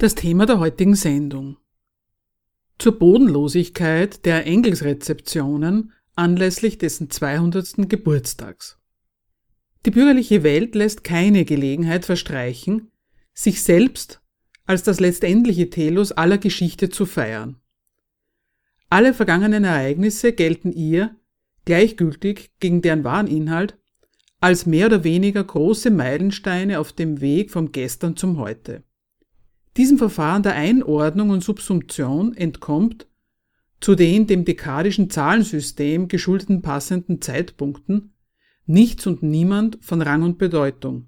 Das Thema der heutigen Sendung. Zur Bodenlosigkeit der Engelsrezeptionen anlässlich dessen 200. Geburtstags. Die bürgerliche Welt lässt keine Gelegenheit verstreichen, sich selbst als das letztendliche Telos aller Geschichte zu feiern. Alle vergangenen Ereignisse gelten ihr, gleichgültig gegen deren wahren Inhalt, als mehr oder weniger große Meilensteine auf dem Weg vom Gestern zum Heute. Diesem Verfahren der Einordnung und Subsumption entkommt zu den dem dekadischen Zahlensystem geschuldeten passenden Zeitpunkten nichts und niemand von Rang und Bedeutung,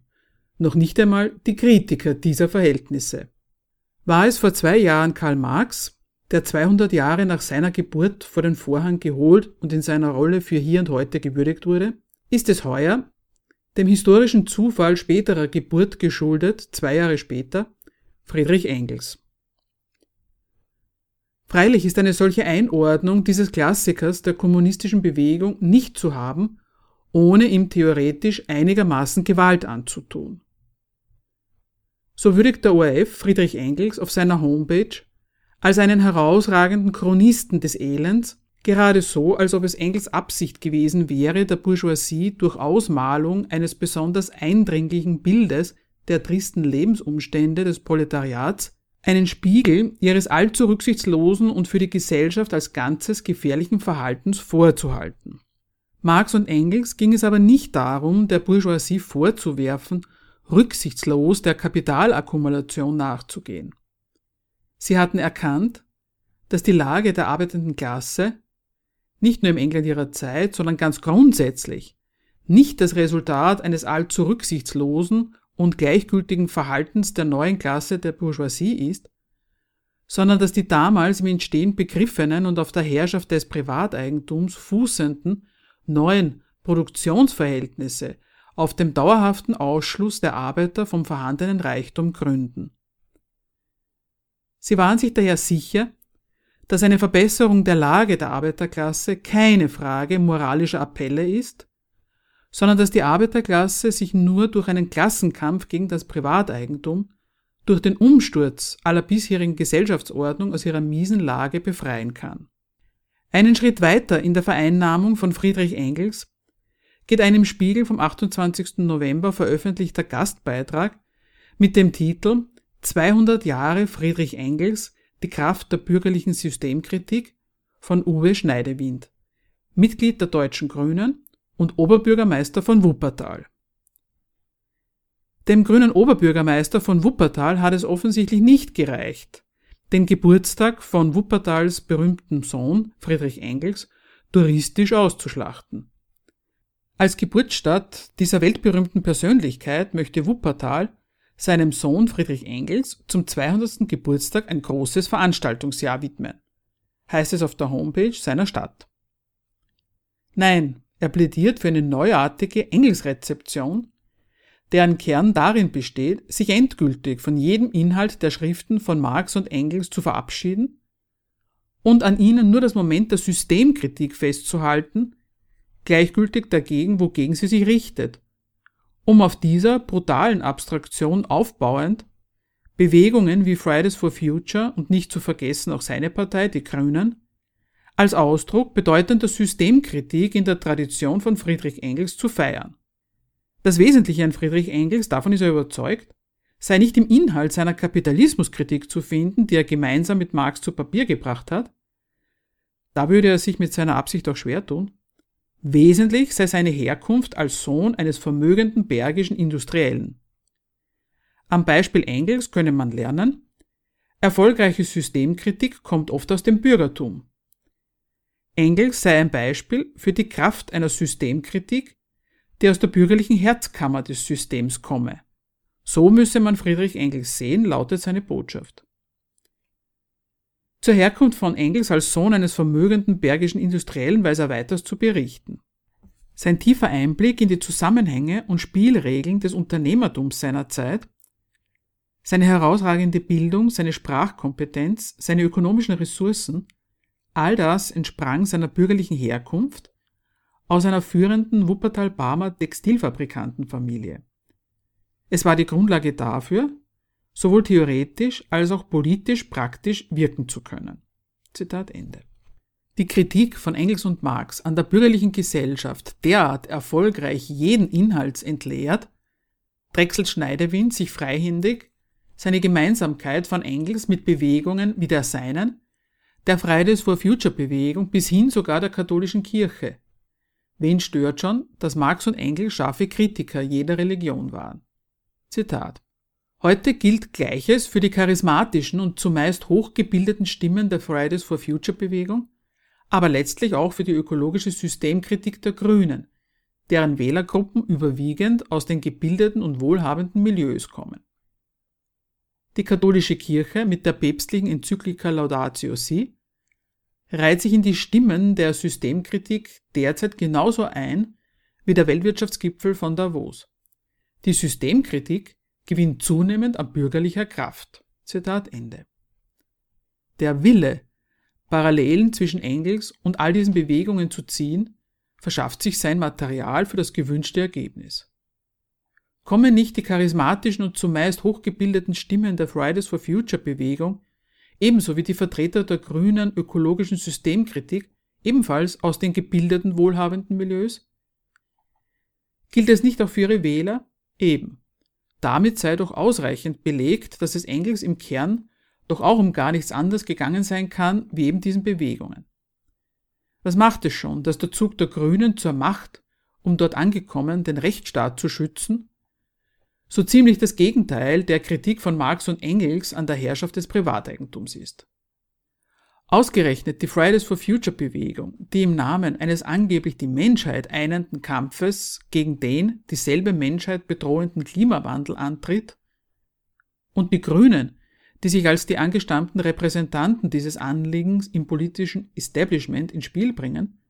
noch nicht einmal die Kritiker dieser Verhältnisse. War es vor zwei Jahren Karl Marx, der 200 Jahre nach seiner Geburt vor den Vorhang geholt und in seiner Rolle für hier und heute gewürdigt wurde? Ist es heuer, dem historischen Zufall späterer Geburt geschuldet, zwei Jahre später, Friedrich Engels. Freilich ist eine solche Einordnung dieses Klassikers der kommunistischen Bewegung nicht zu haben, ohne ihm theoretisch einigermaßen Gewalt anzutun. So würdigt der ORF Friedrich Engels auf seiner Homepage als einen herausragenden Chronisten des Elends, gerade so, als ob es Engels Absicht gewesen wäre, der Bourgeoisie durch Ausmalung eines besonders eindringlichen Bildes der tristen Lebensumstände des Proletariats einen Spiegel ihres allzu rücksichtslosen und für die Gesellschaft als Ganzes gefährlichen Verhaltens vorzuhalten. Marx und Engels ging es aber nicht darum, der Bourgeoisie vorzuwerfen, rücksichtslos der Kapitalakkumulation nachzugehen. Sie hatten erkannt, dass die Lage der arbeitenden Klasse nicht nur im England ihrer Zeit, sondern ganz grundsätzlich nicht das Resultat eines allzu rücksichtslosen und gleichgültigen Verhaltens der neuen Klasse der Bourgeoisie ist, sondern dass die damals im Entstehen begriffenen und auf der Herrschaft des Privateigentums fußenden neuen Produktionsverhältnisse auf dem dauerhaften Ausschluss der Arbeiter vom vorhandenen Reichtum gründen. Sie waren sich daher sicher, dass eine Verbesserung der Lage der Arbeiterklasse keine Frage moralischer Appelle ist, sondern dass die Arbeiterklasse sich nur durch einen Klassenkampf gegen das Privateigentum, durch den Umsturz aller bisherigen Gesellschaftsordnung aus ihrer miesen Lage befreien kann. Einen Schritt weiter in der Vereinnahmung von Friedrich Engels geht ein im Spiegel vom 28. November veröffentlichter Gastbeitrag mit dem Titel 200 Jahre Friedrich Engels, die Kraft der bürgerlichen Systemkritik von Uwe Schneidewind, Mitglied der Deutschen Grünen und Oberbürgermeister von Wuppertal. Dem grünen Oberbürgermeister von Wuppertal hat es offensichtlich nicht gereicht, den Geburtstag von Wuppertals berühmtem Sohn Friedrich Engels touristisch auszuschlachten. Als Geburtsstadt dieser weltberühmten Persönlichkeit möchte Wuppertal seinem Sohn Friedrich Engels zum 200. Geburtstag ein großes Veranstaltungsjahr widmen, heißt es auf der Homepage seiner Stadt. Nein, er plädiert für eine neuartige Engelsrezeption, deren Kern darin besteht, sich endgültig von jedem Inhalt der Schriften von Marx und Engels zu verabschieden und an ihnen nur das Moment der Systemkritik festzuhalten, gleichgültig dagegen, wogegen sie sich richtet, um auf dieser brutalen Abstraktion aufbauend Bewegungen wie Fridays for Future und nicht zu vergessen auch seine Partei, die Grünen, als Ausdruck bedeutender Systemkritik in der Tradition von Friedrich Engels zu feiern. Das Wesentliche an Friedrich Engels, davon ist er überzeugt, sei nicht im Inhalt seiner Kapitalismuskritik zu finden, die er gemeinsam mit Marx zu Papier gebracht hat, da würde er sich mit seiner Absicht auch schwer tun, wesentlich sei seine Herkunft als Sohn eines vermögenden bergischen Industriellen. Am Beispiel Engels könne man lernen, erfolgreiche Systemkritik kommt oft aus dem Bürgertum. Engels sei ein Beispiel für die Kraft einer Systemkritik, die aus der bürgerlichen Herzkammer des Systems komme. So müsse man Friedrich Engels sehen, lautet seine Botschaft. Zur Herkunft von Engels als Sohn eines vermögenden bergischen Industriellen weiß er weiters zu berichten. Sein tiefer Einblick in die Zusammenhänge und Spielregeln des Unternehmertums seiner Zeit, seine herausragende Bildung, seine Sprachkompetenz, seine ökonomischen Ressourcen, all das entsprang seiner bürgerlichen Herkunft aus einer führenden Wuppertal-Barmer Textilfabrikantenfamilie. Es war die Grundlage dafür, sowohl theoretisch als auch politisch praktisch wirken zu können. Zitat Ende. Die Kritik von Engels und Marx an der bürgerlichen Gesellschaft derart erfolgreich jeden Inhalts entleert, drechselt Schneidewind sich freihändig seine Gemeinsamkeit von Engels mit Bewegungen wie der seinen, der Fridays for Future Bewegung bis hin sogar der katholischen Kirche. Wen stört schon, dass Marx und Engels scharfe Kritiker jeder Religion waren? Zitat. Heute gilt Gleiches für die charismatischen und zumeist hochgebildeten Stimmen der Fridays for Future Bewegung, aber letztlich auch für die ökologische Systemkritik der Grünen, deren Wählergruppen überwiegend aus den gebildeten und wohlhabenden Milieus kommen. Die katholische Kirche mit der päpstlichen Enzyklika Laudatio Si reiht sich in die Stimmen der Systemkritik derzeit genauso ein wie der Weltwirtschaftsgipfel von Davos. Die Systemkritik gewinnt zunehmend an bürgerlicher Kraft. Zitat Ende. Der Wille, Parallelen zwischen Engels und all diesen Bewegungen zu ziehen, verschafft sich sein Material für das gewünschte Ergebnis. Kommen nicht die charismatischen und zumeist hochgebildeten Stimmen der Fridays for Future Bewegung, ebenso wie die Vertreter der grünen ökologischen Systemkritik, ebenfalls aus den gebildeten wohlhabenden Milieus? Gilt es nicht auch für ihre Wähler? Eben. Damit sei doch ausreichend belegt, dass es Engels im Kern doch auch um gar nichts anderes gegangen sein kann, wie eben diesen Bewegungen. Was macht es schon, dass der Zug der Grünen zur Macht, um dort angekommen den Rechtsstaat zu schützen, so ziemlich das Gegenteil der Kritik von Marx und Engels an der Herrschaft des Privateigentums ist. Ausgerechnet die Fridays for Future Bewegung, die im Namen eines angeblich die Menschheit einenden Kampfes gegen den dieselbe Menschheit bedrohenden Klimawandel antritt, und die Grünen, die sich als die angestammten Repräsentanten dieses Anliegens im politischen Establishment ins Spiel bringen,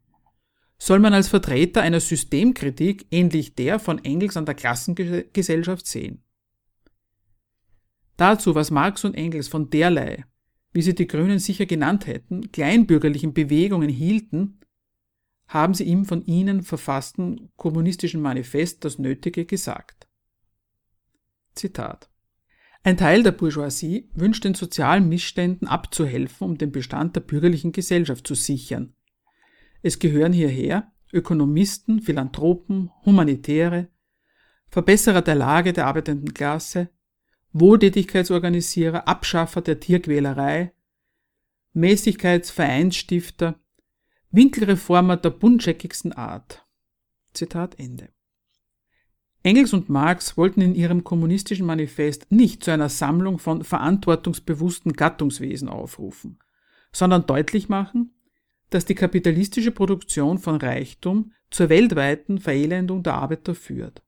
soll man als Vertreter einer Systemkritik ähnlich der von Engels an der Klassengesellschaft sehen. Dazu, was Marx und Engels von derlei wie sie die Grünen sicher genannt hätten, kleinbürgerlichen Bewegungen hielten, haben sie im von ihnen verfassten kommunistischen Manifest das Nötige gesagt. Zitat. Ein Teil der Bourgeoisie wünscht den sozialen Missständen abzuhelfen, um den Bestand der bürgerlichen Gesellschaft zu sichern. Es gehören hierher Ökonomisten, Philanthropen, Humanitäre, Verbesserer der Lage der arbeitenden Klasse, Wohltätigkeitsorganisierer, Abschaffer der Tierquälerei, Mäßigkeitsvereinsstifter, Winkelreformer der buntscheckigsten Art. Zitat Ende. Engels und Marx wollten in ihrem kommunistischen Manifest nicht zu einer Sammlung von verantwortungsbewussten Gattungswesen aufrufen, sondern deutlich machen, dass die kapitalistische Produktion von Reichtum zur weltweiten Verelendung der Arbeiter führt.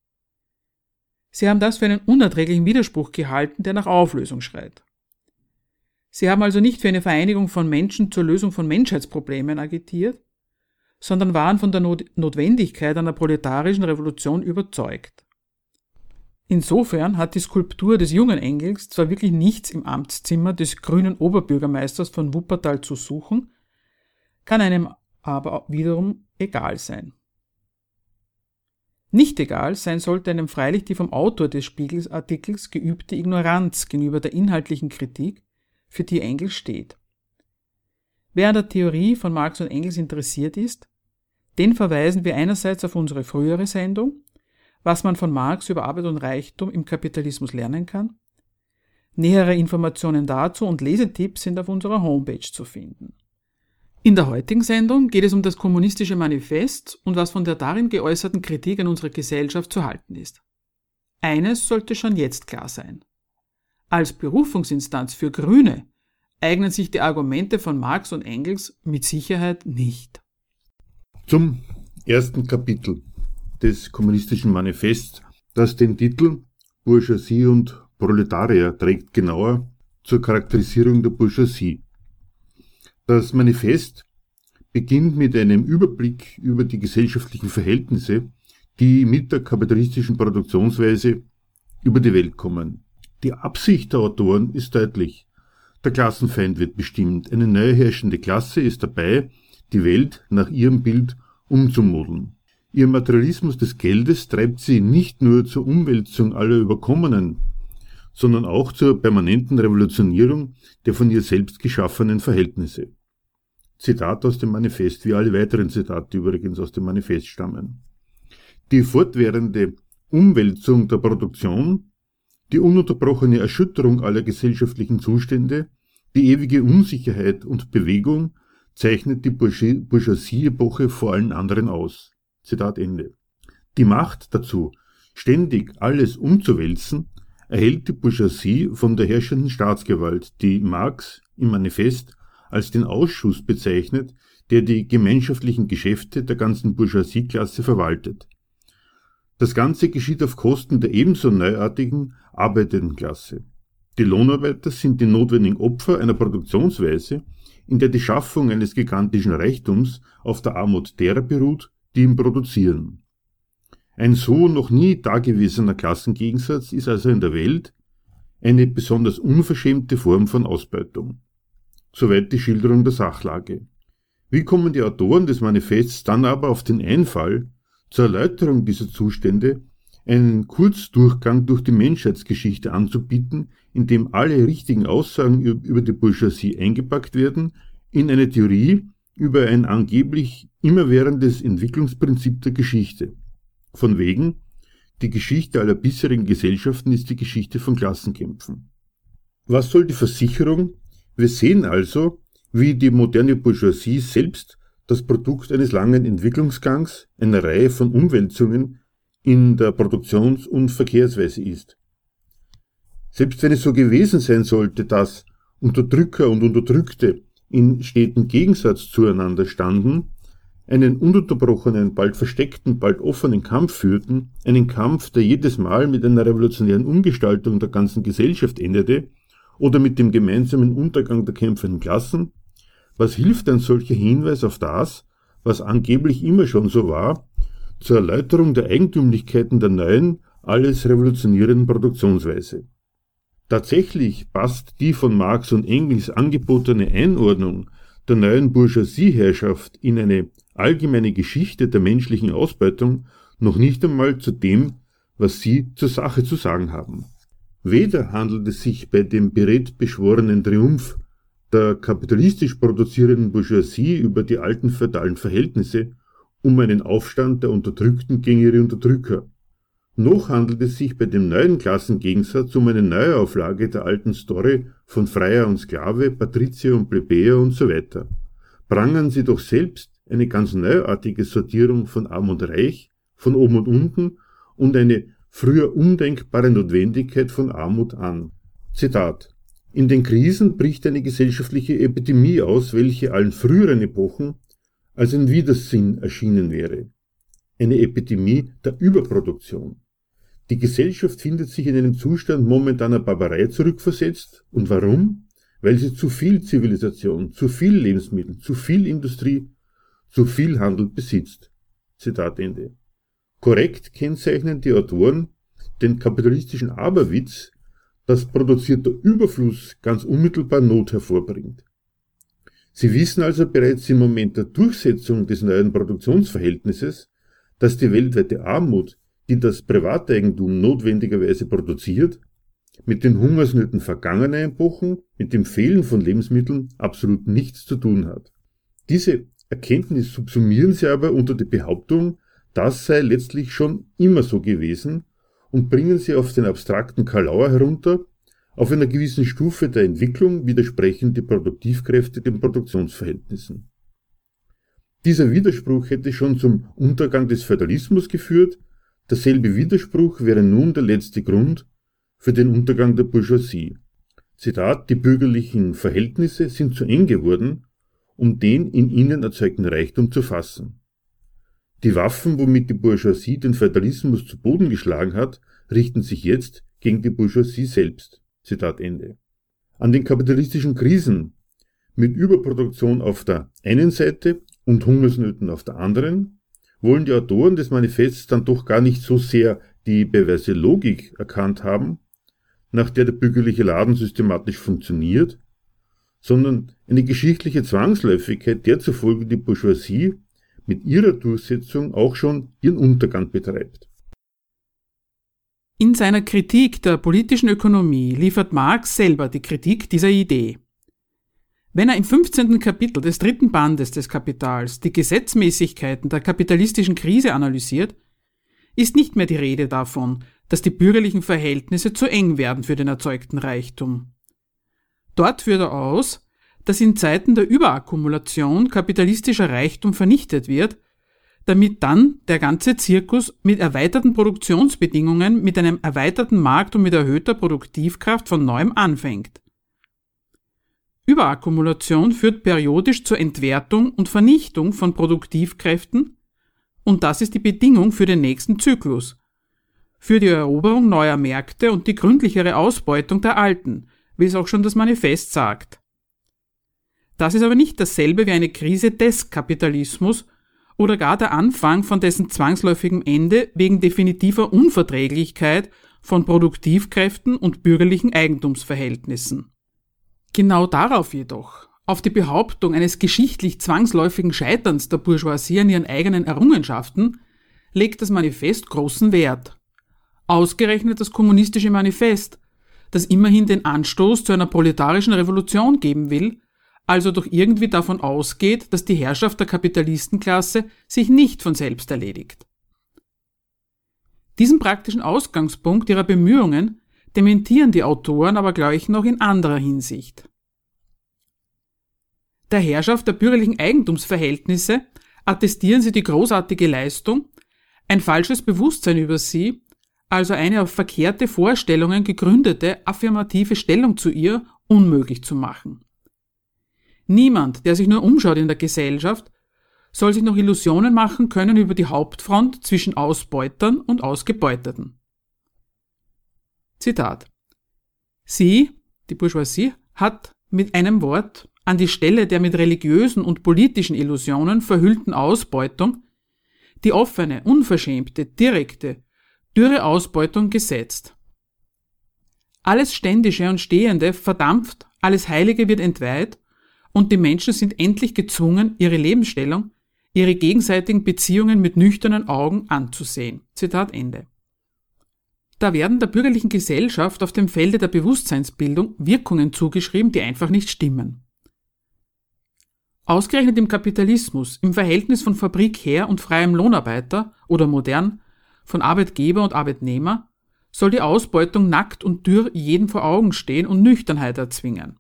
Sie haben das für einen unerträglichen Widerspruch gehalten, der nach Auflösung schreit. Sie haben also nicht für eine Vereinigung von Menschen zur Lösung von Menschheitsproblemen agitiert, sondern waren von der Notwendigkeit einer proletarischen Revolution überzeugt. Insofern hat die Skulptur des jungen Engels zwar wirklich nichts im Amtszimmer des grünen Oberbürgermeisters von Wuppertal zu suchen, kann einem aber wiederum egal sein. Nicht egal sein sollte einem freilich die vom Autor des Spiegelsartikels geübte Ignoranz gegenüber der inhaltlichen Kritik, für die Engels steht. Wer an der Theorie von Marx und Engels interessiert ist, den verweisen wir einerseits auf unsere frühere Sendung, was man von Marx über Arbeit und Reichtum im Kapitalismus lernen kann. Nähere Informationen dazu und Lesetipps sind auf unserer Homepage zu finden. In der heutigen Sendung geht es um das kommunistische Manifest und was von der darin geäußerten Kritik an unserer Gesellschaft zu halten ist. Eines sollte schon jetzt klar sein. Als Berufungsinstanz für Grüne eignen sich die Argumente von Marx und Engels mit Sicherheit nicht. Zum ersten Kapitel des kommunistischen Manifests, das den Titel Bourgeoisie und Proletarier trägt genauer zur Charakterisierung der Bourgeoisie. Das Manifest beginnt mit einem Überblick über die gesellschaftlichen Verhältnisse, die mit der kapitalistischen Produktionsweise über die Welt kommen. Die Absicht der Autoren ist deutlich. Der Klassenfeind wird bestimmt. Eine neue herrschende Klasse ist dabei, die Welt nach ihrem Bild umzumodeln. Ihr Materialismus des Geldes treibt sie nicht nur zur Umwälzung aller Überkommenen, sondern auch zur permanenten Revolutionierung der von ihr selbst geschaffenen Verhältnisse. Zitat aus dem Manifest, wie alle weiteren Zitate übrigens aus dem Manifest stammen. Die fortwährende Umwälzung der Produktion, die ununterbrochene Erschütterung aller gesellschaftlichen Zustände, die ewige Unsicherheit und Bewegung zeichnet die Bourgeoisie-Epoche vor allen anderen aus. Zitat Ende. Die Macht dazu, ständig alles umzuwälzen, erhält die Bourgeoisie von der herrschenden Staatsgewalt, die Marx im Manifest als den Ausschuss bezeichnet, der die gemeinschaftlichen Geschäfte der ganzen Bourgeoisie-Klasse verwaltet. Das Ganze geschieht auf Kosten der ebenso neuartigen arbeitenden Klasse. Die Lohnarbeiter sind die notwendigen Opfer einer Produktionsweise, in der die Schaffung eines gigantischen Reichtums auf der Armut derer beruht, die ihn produzieren. Ein so noch nie dagewesener Klassengegensatz ist also in der Welt eine besonders unverschämte Form von Ausbeutung. Soweit die Schilderung der Sachlage. Wie kommen die Autoren des Manifests dann aber auf den Einfall, zur Erläuterung dieser Zustände einen Kurzdurchgang durch die Menschheitsgeschichte anzubieten, in dem alle richtigen Aussagen über die Bourgeoisie eingepackt werden, in eine Theorie, über ein angeblich immerwährendes Entwicklungsprinzip der Geschichte. Von wegen, die Geschichte aller bisherigen Gesellschaften ist die Geschichte von Klassenkämpfen. Was soll die Versicherung? Wir sehen also, wie die moderne Bourgeoisie selbst das Produkt eines langen Entwicklungsgangs, einer Reihe von Umwälzungen in der Produktions- und Verkehrsweise ist. Selbst wenn es so gewesen sein sollte, dass Unterdrücker und Unterdrückte in stetem Gegensatz zueinander standen, einen ununterbrochenen, bald versteckten, bald offenen Kampf führten, einen Kampf, der jedes Mal mit einer revolutionären Umgestaltung der ganzen Gesellschaft endete oder mit dem gemeinsamen Untergang der kämpfenden Klassen, was hilft ein solcher Hinweis auf das, was angeblich immer schon so war, zur Erläuterung der Eigentümlichkeiten der neuen, alles revolutionierenden Produktionsweise. Tatsächlich passt die von Marx und Engels angebotene Einordnung der neuen Bourgeoisieherrschaft in eine allgemeine Geschichte der menschlichen Ausbeutung noch nicht einmal zu dem, was sie zur Sache zu sagen haben. Weder handelt es sich bei dem beredt beschworenen Triumph der kapitalistisch produzierenden Bourgeoisie über die alten feudalen Verhältnisse um einen Aufstand der Unterdrückten gegen ihre Unterdrücker, noch handelt es sich bei dem neuen Klassengegensatz um eine Neuauflage der alten Story von Freier und Sklave, Patrizier und Plebejer und so weiter. Prangern sie doch selbst eine ganz neuartige Sortierung von Arm und Reich, von oben und unten und eine früher undenkbare Notwendigkeit von Armut an. Zitat. In den Krisen bricht eine gesellschaftliche Epidemie aus, welche allen früheren Epochen als ein Widersinn erschienen wäre. Eine Epidemie der Überproduktion. Die Gesellschaft findet sich in einen Zustand momentaner Barbarei zurückversetzt. Und warum? Weil sie zu viel Zivilisation, zu viel Lebensmittel, zu viel Industrie, zu viel Handel besitzt. Zitat Ende. Korrekt kennzeichnen die Autoren den kapitalistischen Aberwitz, dass produzierter Überfluss ganz unmittelbar Not hervorbringt. Sie wissen also bereits im Moment der Durchsetzung des neuen Produktionsverhältnisses, dass die weltweite Armut die das Privateigentum notwendigerweise produziert, mit den Hungersnöten vergangener Epochen, mit dem Fehlen von Lebensmitteln absolut nichts zu tun hat. Diese Erkenntnis subsumieren sie aber unter die Behauptung, das sei letztlich schon immer so gewesen und bringen sie auf den abstrakten Kalauer herunter, auf einer gewissen Stufe der Entwicklung widersprechen die Produktivkräfte den Produktionsverhältnissen. Dieser Widerspruch hätte schon zum Untergang des Feudalismus geführt, Derselbe Widerspruch wäre nun der letzte Grund für den Untergang der Bourgeoisie. Zitat, die bürgerlichen Verhältnisse sind zu eng geworden, um den in ihnen erzeugten Reichtum zu fassen. Die Waffen, womit die Bourgeoisie den Feudalismus zu Boden geschlagen hat, richten sich jetzt gegen die Bourgeoisie selbst. Zitat Ende. An den kapitalistischen Krisen mit Überproduktion auf der einen Seite und Hungersnöten auf der anderen wollen die Autoren des Manifests dann doch gar nicht so sehr die perverse Logik erkannt haben, nach der der bürgerliche Laden systematisch funktioniert, sondern eine geschichtliche Zwangsläufigkeit, der zufolge die Bourgeoisie mit ihrer Durchsetzung auch schon ihren Untergang betreibt. In seiner Kritik der politischen Ökonomie liefert Marx selber die Kritik dieser Idee. Wenn er im 15. Kapitel des dritten Bandes des Kapitals die Gesetzmäßigkeiten der kapitalistischen Krise analysiert, ist nicht mehr die Rede davon, dass die bürgerlichen Verhältnisse zu eng werden für den erzeugten Reichtum. Dort führt er aus, dass in Zeiten der Überakkumulation kapitalistischer Reichtum vernichtet wird, damit dann der ganze Zirkus mit erweiterten Produktionsbedingungen, mit einem erweiterten Markt und mit erhöhter Produktivkraft von neuem anfängt. Überakkumulation führt periodisch zur Entwertung und Vernichtung von Produktivkräften und das ist die Bedingung für den nächsten Zyklus, für die Eroberung neuer Märkte und die gründlichere Ausbeutung der alten, wie es auch schon das Manifest sagt. Das ist aber nicht dasselbe wie eine Krise des Kapitalismus oder gar der Anfang von dessen zwangsläufigem Ende wegen definitiver Unverträglichkeit von Produktivkräften und bürgerlichen Eigentumsverhältnissen. Genau darauf jedoch, auf die Behauptung eines geschichtlich zwangsläufigen Scheiterns der Bourgeoisie an ihren eigenen Errungenschaften, legt das Manifest großen Wert. Ausgerechnet das kommunistische Manifest, das immerhin den Anstoß zu einer proletarischen Revolution geben will, also doch irgendwie davon ausgeht, dass die Herrschaft der Kapitalistenklasse sich nicht von selbst erledigt. Diesen praktischen Ausgangspunkt ihrer Bemühungen dementieren die Autoren aber gleich noch in anderer Hinsicht. Der Herrschaft der bürgerlichen Eigentumsverhältnisse attestieren sie die großartige Leistung, ein falsches Bewusstsein über sie, also eine auf verkehrte Vorstellungen gegründete affirmative Stellung zu ihr, unmöglich zu machen. Niemand, der sich nur umschaut in der Gesellschaft, soll sich noch Illusionen machen können über die Hauptfront zwischen Ausbeutern und Ausgebeuteten. Zitat. Sie, die Bourgeoisie, hat mit einem Wort an die Stelle der mit religiösen und politischen Illusionen verhüllten Ausbeutung die offene, unverschämte, direkte, dürre Ausbeutung gesetzt. Alles Ständische und Stehende verdampft, alles Heilige wird entweiht und die Menschen sind endlich gezwungen, ihre Lebensstellung, ihre gegenseitigen Beziehungen mit nüchternen Augen anzusehen. Zitat Ende. Da werden der bürgerlichen Gesellschaft auf dem Felde der Bewusstseinsbildung Wirkungen zugeschrieben, die einfach nicht stimmen. Ausgerechnet im Kapitalismus, im Verhältnis von Fabrikherr und freiem Lohnarbeiter oder modern von Arbeitgeber und Arbeitnehmer, soll die Ausbeutung nackt und dürr jedem vor Augen stehen und Nüchternheit erzwingen.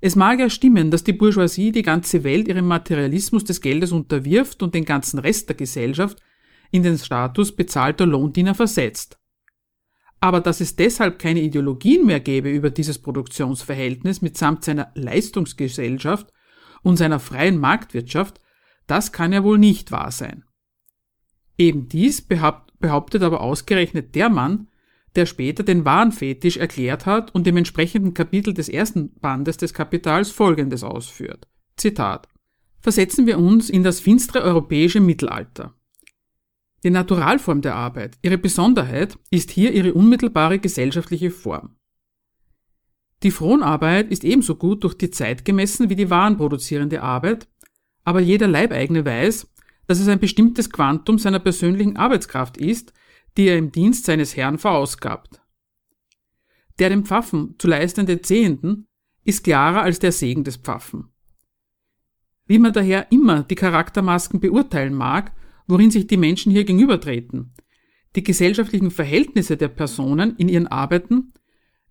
Es mag ja stimmen, dass die Bourgeoisie die ganze Welt ihrem Materialismus des Geldes unterwirft und den ganzen Rest der Gesellschaft in den Status bezahlter Lohndiener versetzt. Aber dass es deshalb keine Ideologien mehr gäbe über dieses Produktionsverhältnis mitsamt seiner Leistungsgesellschaft und seiner freien Marktwirtschaft, das kann ja wohl nicht wahr sein. Eben dies behauptet aber ausgerechnet der Mann, der später den Warenfetisch erklärt hat und im entsprechenden Kapitel des ersten Bandes des Kapitals Folgendes ausführt. Zitat. Versetzen wir uns in das finstere europäische Mittelalter. Die Naturalform der Arbeit, ihre Besonderheit, ist hier ihre unmittelbare gesellschaftliche Form. Die Fronarbeit ist ebenso gut durch die Zeit gemessen wie die warenproduzierende Arbeit, aber jeder Leibeigene weiß, dass es ein bestimmtes Quantum seiner persönlichen Arbeitskraft ist, die er im Dienst seines Herrn verausgabt. Der dem Pfaffen zu leistende Zehenden ist klarer als der Segen des Pfaffen. Wie man daher immer die Charaktermasken beurteilen mag, worin sich die Menschen hier gegenübertreten. Die gesellschaftlichen Verhältnisse der Personen in ihren Arbeiten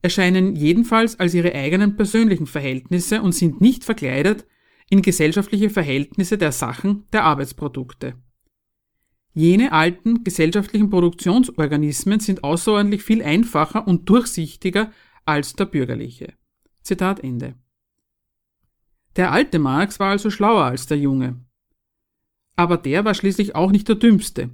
erscheinen jedenfalls als ihre eigenen persönlichen Verhältnisse und sind nicht verkleidet in gesellschaftliche Verhältnisse der Sachen der Arbeitsprodukte. Jene alten gesellschaftlichen Produktionsorganismen sind außerordentlich viel einfacher und durchsichtiger als der bürgerliche. Zitat Ende. Der alte Marx war also schlauer als der junge. Aber der war schließlich auch nicht der dümmste.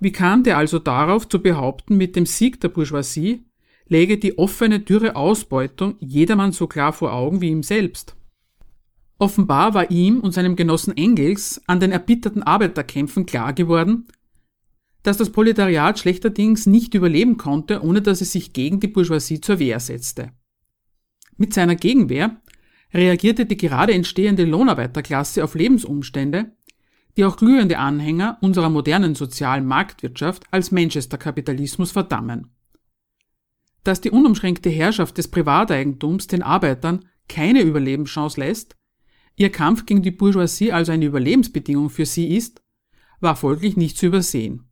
Wie kam der also darauf zu behaupten, mit dem Sieg der Bourgeoisie läge die offene, dürre Ausbeutung jedermann so klar vor Augen wie ihm selbst? Offenbar war ihm und seinem Genossen Engels an den erbitterten Arbeiterkämpfen klar geworden, dass das Proletariat schlechterdings nicht überleben konnte, ohne dass es sich gegen die Bourgeoisie zur Wehr setzte. Mit seiner Gegenwehr reagierte die gerade entstehende Lohnarbeiterklasse auf Lebensumstände, die auch glühende Anhänger unserer modernen sozialen Marktwirtschaft als Manchester-Kapitalismus verdammen. Dass die unumschränkte Herrschaft des Privateigentums den Arbeitern keine Überlebenschance lässt, ihr Kampf gegen die Bourgeoisie also eine Überlebensbedingung für sie ist, war folglich nicht zu übersehen.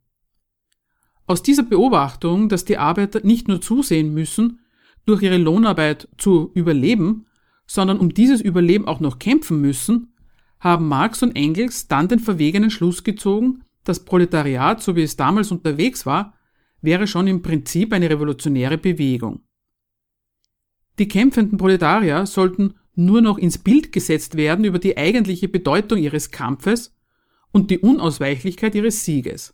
Aus dieser Beobachtung, dass die Arbeiter nicht nur zusehen müssen, durch ihre Lohnarbeit zu überleben, sondern um dieses Überleben auch noch kämpfen müssen, haben Marx und Engels dann den verwegenen Schluss gezogen, das Proletariat, so wie es damals unterwegs war, wäre schon im Prinzip eine revolutionäre Bewegung. Die kämpfenden Proletarier sollten nur noch ins Bild gesetzt werden über die eigentliche Bedeutung ihres Kampfes und die Unausweichlichkeit ihres Sieges.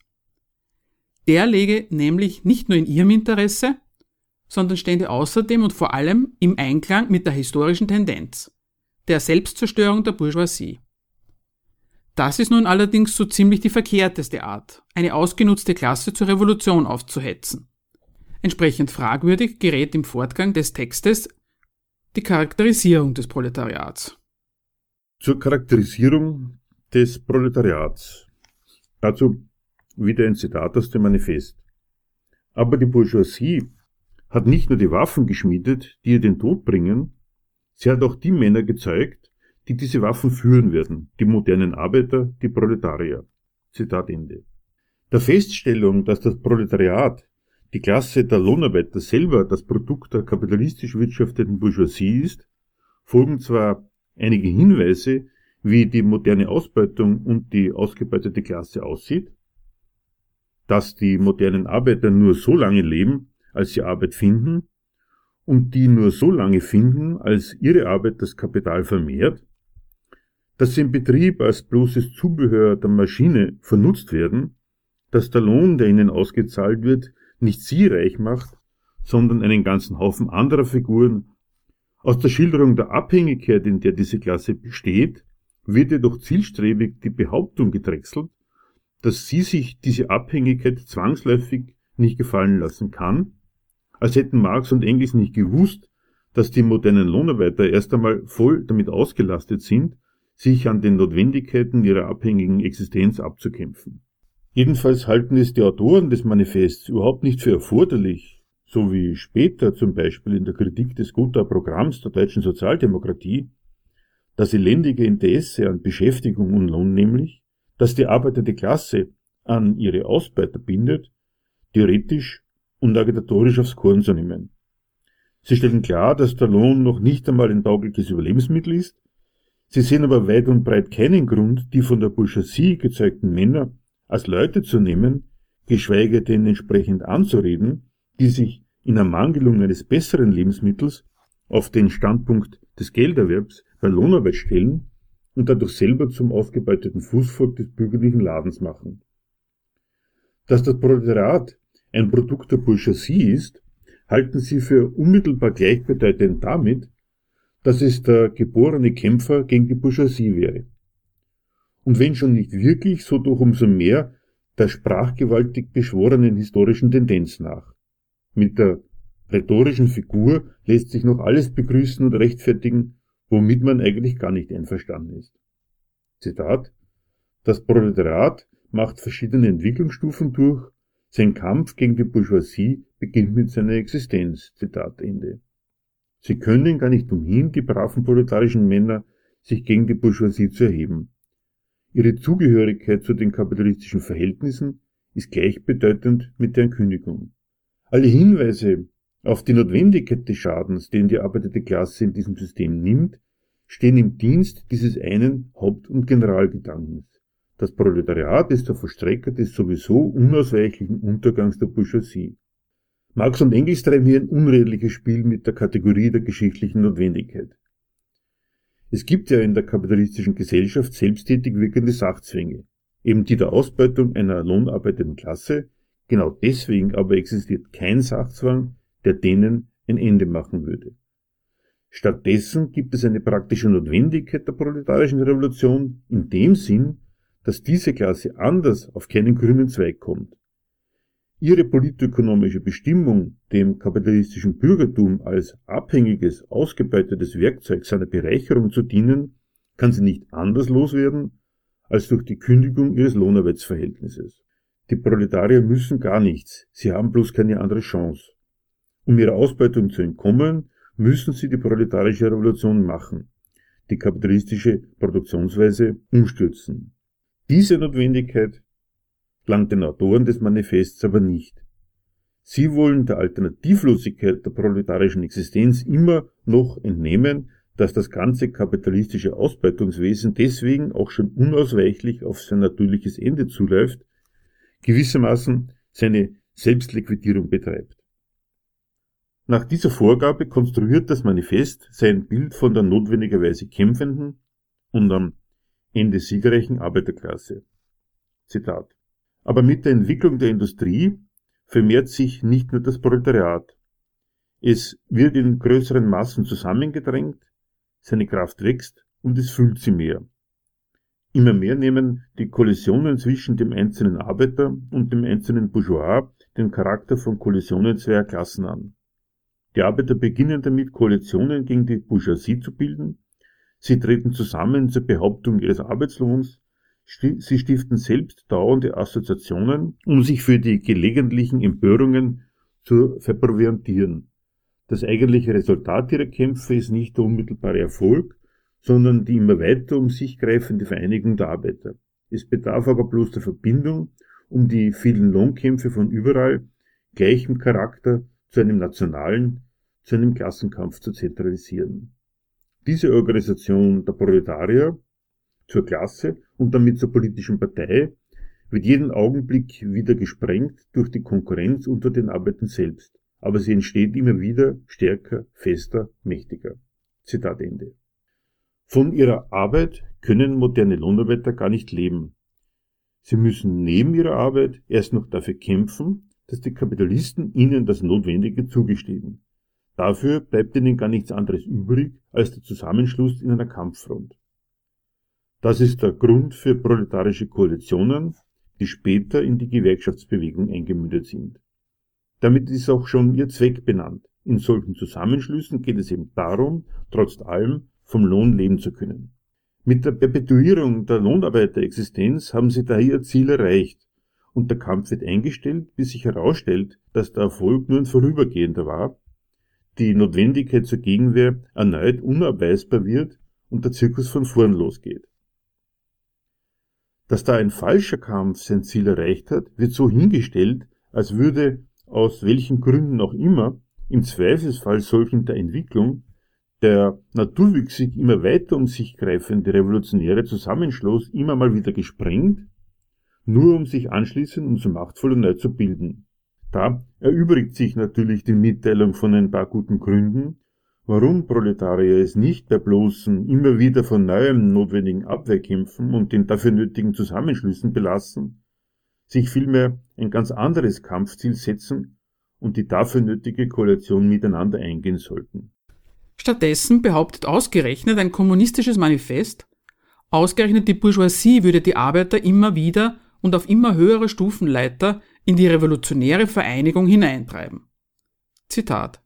Der läge nämlich nicht nur in ihrem Interesse, sondern stände außerdem und vor allem im Einklang mit der historischen Tendenz, der Selbstzerstörung der Bourgeoisie. Das ist nun allerdings so ziemlich die verkehrteste Art, eine ausgenutzte Klasse zur Revolution aufzuhetzen. Entsprechend fragwürdig gerät im Fortgang des Textes die Charakterisierung des Proletariats. Zur Charakterisierung des Proletariats. Dazu wieder ein Zitat aus dem Manifest. Aber die Bourgeoisie hat nicht nur die Waffen geschmiedet, die ihr den Tod bringen, sie hat auch die Männer gezeugt, die diese Waffen führen werden, die modernen Arbeiter, die Proletarier. Zitat Ende. Der Feststellung, dass das Proletariat, die Klasse der Lohnarbeiter selber das Produkt der kapitalistisch wirtschafteten Bourgeoisie ist, folgen zwar einige Hinweise, wie die moderne Ausbeutung und die ausgebeutete Klasse aussieht, dass die modernen Arbeiter nur so lange leben, als sie Arbeit finden, und die nur so lange finden, als ihre Arbeit das Kapital vermehrt, dass sie im Betrieb als bloßes Zubehör der Maschine vernutzt werden, dass der Lohn, der ihnen ausgezahlt wird, nicht sie reich macht, sondern einen ganzen Haufen anderer Figuren. Aus der Schilderung der Abhängigkeit, in der diese Klasse besteht, wird jedoch zielstrebig die Behauptung gedrechselt, dass sie sich diese Abhängigkeit zwangsläufig nicht gefallen lassen kann, als hätten Marx und Engels nicht gewusst, dass die modernen Lohnarbeiter erst einmal voll damit ausgelastet sind, sich an den Notwendigkeiten ihrer abhängigen Existenz abzukämpfen. Jedenfalls halten es die Autoren des Manifests überhaupt nicht für erforderlich, so wie später zum Beispiel in der Kritik des Gotha-Programms der deutschen Sozialdemokratie, das elendige Interesse an Beschäftigung und Lohn nämlich, dass die arbeitende Klasse an ihre Ausbeuter bindet, theoretisch und agitatorisch aufs Korn zu nehmen. Sie stellen klar, dass der Lohn noch nicht einmal ein taugliches Überlebensmittel ist, sie sehen aber weit und breit keinen Grund, die von der Bourgeoisie gezeugten Männer als Leute zu nehmen, geschweige denn entsprechend anzureden, die sich in Ermangelung eines besseren Lebensmittels auf den Standpunkt des Gelderwerbs bei Lohnarbeit stellen und dadurch selber zum aufgebeuteten Fußvolk des bürgerlichen Ladens machen. Dass das Proletariat ein Produkt der Bourgeoisie ist, halten sie für unmittelbar gleichbedeutend damit, dass es der geborene Kämpfer gegen die Bourgeoisie wäre. Und wenn schon nicht wirklich, so doch umso mehr der sprachgewaltig beschworenen historischen Tendenz nach. Mit der rhetorischen Figur lässt sich noch alles begrüßen und rechtfertigen, womit man eigentlich gar nicht einverstanden ist. Zitat Das Proletariat macht verschiedene Entwicklungsstufen durch, sein Kampf gegen die Bourgeoisie beginnt mit seiner Existenz. Zitat Ende. Sie können gar nicht umhin, die braven proletarischen Männer, sich gegen die Bourgeoisie zu erheben. Ihre Zugehörigkeit zu den kapitalistischen Verhältnissen ist gleichbedeutend mit deren Kündigung. Alle Hinweise auf die Notwendigkeit des Schadens, den die arbeitende Klasse in diesem System nimmt, stehen im Dienst dieses einen Haupt- und Generalgedankens. Das Proletariat ist der Vollstrecker des sowieso unausweichlichen Untergangs der Bourgeoisie. Marx und Engels treiben hier ein unredliches Spiel mit der Kategorie der geschichtlichen Notwendigkeit. Es gibt ja in der kapitalistischen Gesellschaft selbsttätig wirkende Sachzwänge. eben die der Ausbeutung einer lohnarbeitenden Klasse, genau deswegen aber existiert kein Sachzwang, der denen ein Ende machen würde. Stattdessen gibt es eine praktische Notwendigkeit der proletarischen Revolution in dem Sinn, dass diese Klasse anders auf keinen grünen Zweig kommt. Ihre politökonomische Bestimmung, dem kapitalistischen Bürgertum als abhängiges, ausgebeutetes Werkzeug seiner Bereicherung zu dienen, kann sie nicht anders loswerden als durch die Kündigung ihres Lohnarbeitsverhältnisses. Die Proletarier müssen gar nichts, sie haben bloß keine andere Chance. Um ihrer Ausbeutung zu entkommen, müssen sie die proletarische Revolution machen, die kapitalistische Produktionsweise umstürzen. Diese Notwendigkeit langt den Autoren des Manifests aber nicht. Sie wollen der Alternativlosigkeit der proletarischen Existenz immer noch entnehmen, dass das ganze kapitalistische Ausbeutungswesen deswegen auch schon unausweichlich auf sein natürliches Ende zuläuft, gewissermaßen seine Selbstliquidierung betreibt. Nach dieser Vorgabe konstruiert das Manifest sein Bild von der notwendigerweise kämpfenden und am Ende siegerreichen Arbeiterklasse. Zitat. Aber mit der Entwicklung der Industrie vermehrt sich nicht nur das Proletariat. Es wird in größeren Massen zusammengedrängt, seine Kraft wächst und es fühlt sie mehr. Immer mehr nehmen die Kollisionen zwischen dem einzelnen Arbeiter und dem einzelnen Bourgeois den Charakter von Kollisionen zweier Klassen an. Die Arbeiter beginnen damit, Koalitionen gegen die Bourgeoisie zu bilden. Sie treten zusammen zur Behauptung ihres Arbeitslohns. Sie stiften selbst dauernde Assoziationen, um sich für die gelegentlichen Empörungen zu verproviantieren. Das eigentliche Resultat ihrer Kämpfe ist nicht der unmittelbare Erfolg, sondern die immer weiter um sich greifende Vereinigung der Arbeiter. Es bedarf aber bloß der Verbindung, um die vielen Lohnkämpfe von überall gleichem Charakter zu einem nationalen, zu einem Klassenkampf zu zentralisieren. Diese Organisation der Proletarier zur Klasse und damit zur politischen Partei wird jeden Augenblick wieder gesprengt durch die Konkurrenz unter den Arbeitern selbst, aber sie entsteht immer wieder stärker, fester, mächtiger. Zitat Ende. Von ihrer Arbeit können moderne Lohnarbeiter gar nicht leben. Sie müssen neben ihrer Arbeit erst noch dafür kämpfen, dass die Kapitalisten ihnen das Notwendige zugestehen. Dafür bleibt ihnen gar nichts anderes übrig als der Zusammenschluss in einer Kampffront. Das ist der Grund für proletarische Koalitionen, die später in die Gewerkschaftsbewegung eingemündet sind. Damit ist auch schon ihr Zweck benannt. In solchen Zusammenschlüssen geht es eben darum, trotz allem vom Lohn leben zu können. Mit der Perpetuierung der Lohnarbeiterexistenz haben sie daher ihr Ziel erreicht und der Kampf wird eingestellt, bis sich herausstellt, dass der Erfolg nur ein vorübergehender war, die Notwendigkeit zur Gegenwehr erneut unabweisbar wird und der Zirkus von vorn losgeht. Dass da ein falscher Kampf sein Ziel erreicht hat, wird so hingestellt, als würde aus welchen Gründen auch immer im Zweifelsfall solchen der Entwicklung der naturwüchsig immer weiter um sich greifende revolutionäre Zusammenschluss immer mal wieder gesprengt nur um sich anschließend umso machtvoller neu zu bilden. Da erübrigt sich natürlich die Mitteilung von ein paar guten Gründen, warum Proletarier es nicht bei bloßen, immer wieder von neuem notwendigen Abwehrkämpfen und den dafür nötigen Zusammenschlüssen belassen, sich vielmehr ein ganz anderes Kampfziel setzen und die dafür nötige Koalition miteinander eingehen sollten. Stattdessen behauptet ausgerechnet ein kommunistisches Manifest, ausgerechnet die Bourgeoisie würde die Arbeiter immer wieder und auf immer höhere Stufenleiter in die revolutionäre Vereinigung hineintreiben. Zitat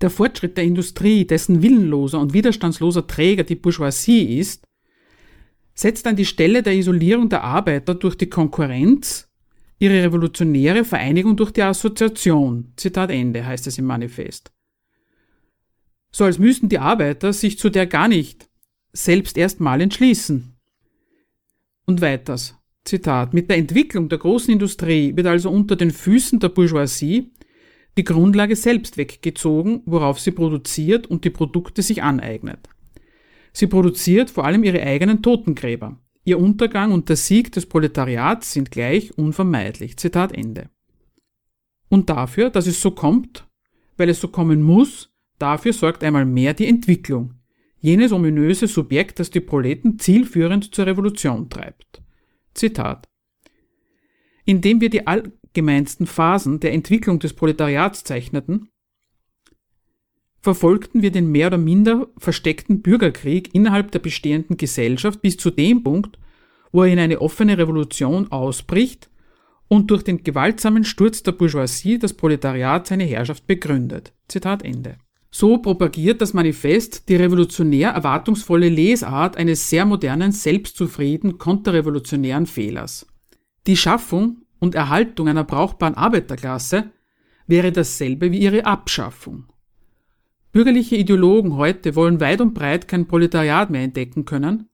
Der Fortschritt der Industrie, dessen willenloser und widerstandsloser Träger die Bourgeoisie ist, setzt an die Stelle der Isolierung der Arbeiter durch die Konkurrenz ihre revolutionäre Vereinigung durch die Assoziation. Zitat Ende heißt es im Manifest. So als müssten die Arbeiter sich zu der gar nicht selbst erstmal entschließen. Und weiters. Zitat. Mit der Entwicklung der großen Industrie wird also unter den Füßen der Bourgeoisie die Grundlage selbst weggezogen, worauf sie produziert und die Produkte sich aneignet. Sie produziert vor allem ihre eigenen Totengräber. Ihr Untergang und der Sieg des Proletariats sind gleich unvermeidlich. Zitat Ende. Und dafür, dass es so kommt, weil es so kommen muss, dafür sorgt einmal mehr die Entwicklung, jenes ominöse Subjekt, das die Proleten zielführend zur Revolution treibt. Zitat. Indem wir die allgemeinsten Phasen der Entwicklung des Proletariats zeichneten, verfolgten wir den mehr oder minder versteckten Bürgerkrieg innerhalb der bestehenden Gesellschaft bis zu dem Punkt, wo er in eine offene Revolution ausbricht und durch den gewaltsamen Sturz der Bourgeoisie das Proletariat seine Herrschaft begründet. Zitat Ende. So propagiert das Manifest die revolutionär erwartungsvolle Lesart eines sehr modernen, selbstzufrieden, konterrevolutionären Fehlers. Die Schaffung und Erhaltung einer brauchbaren Arbeiterklasse wäre dasselbe wie ihre Abschaffung. Bürgerliche Ideologen heute wollen weit und breit kein Proletariat mehr entdecken können,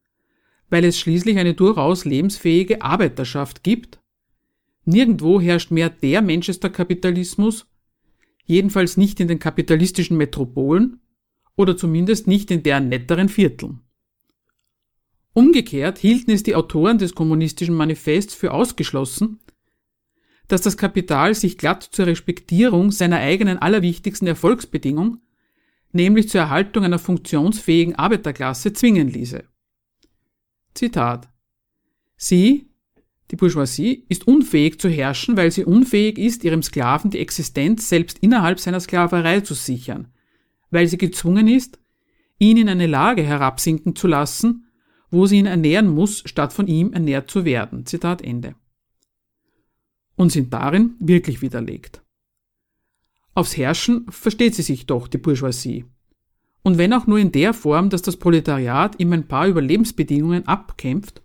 weil es schließlich eine durchaus lebensfähige Arbeiterschaft gibt. Nirgendwo herrscht mehr der Manchester-Kapitalismus, jedenfalls nicht in den kapitalistischen Metropolen oder zumindest nicht in deren netteren Vierteln. Umgekehrt hielten es die Autoren des kommunistischen Manifests für ausgeschlossen, dass das Kapital sich glatt zur Respektierung seiner eigenen allerwichtigsten Erfolgsbedingung, nämlich zur Erhaltung einer funktionsfähigen Arbeiterklasse, zwingen ließe. Zitat Sie, die Bourgeoisie ist unfähig zu herrschen, weil sie unfähig ist, ihrem Sklaven die Existenz selbst innerhalb seiner Sklaverei zu sichern, weil sie gezwungen ist, ihn in eine Lage herabsinken zu lassen, wo sie ihn ernähren muss, statt von ihm ernährt zu werden. Zitat Ende. Und sind darin wirklich widerlegt. Aufs Herrschen versteht sie sich doch, die Bourgeoisie. Und wenn auch nur in der Form, dass das Proletariat ihm ein paar Überlebensbedingungen abkämpft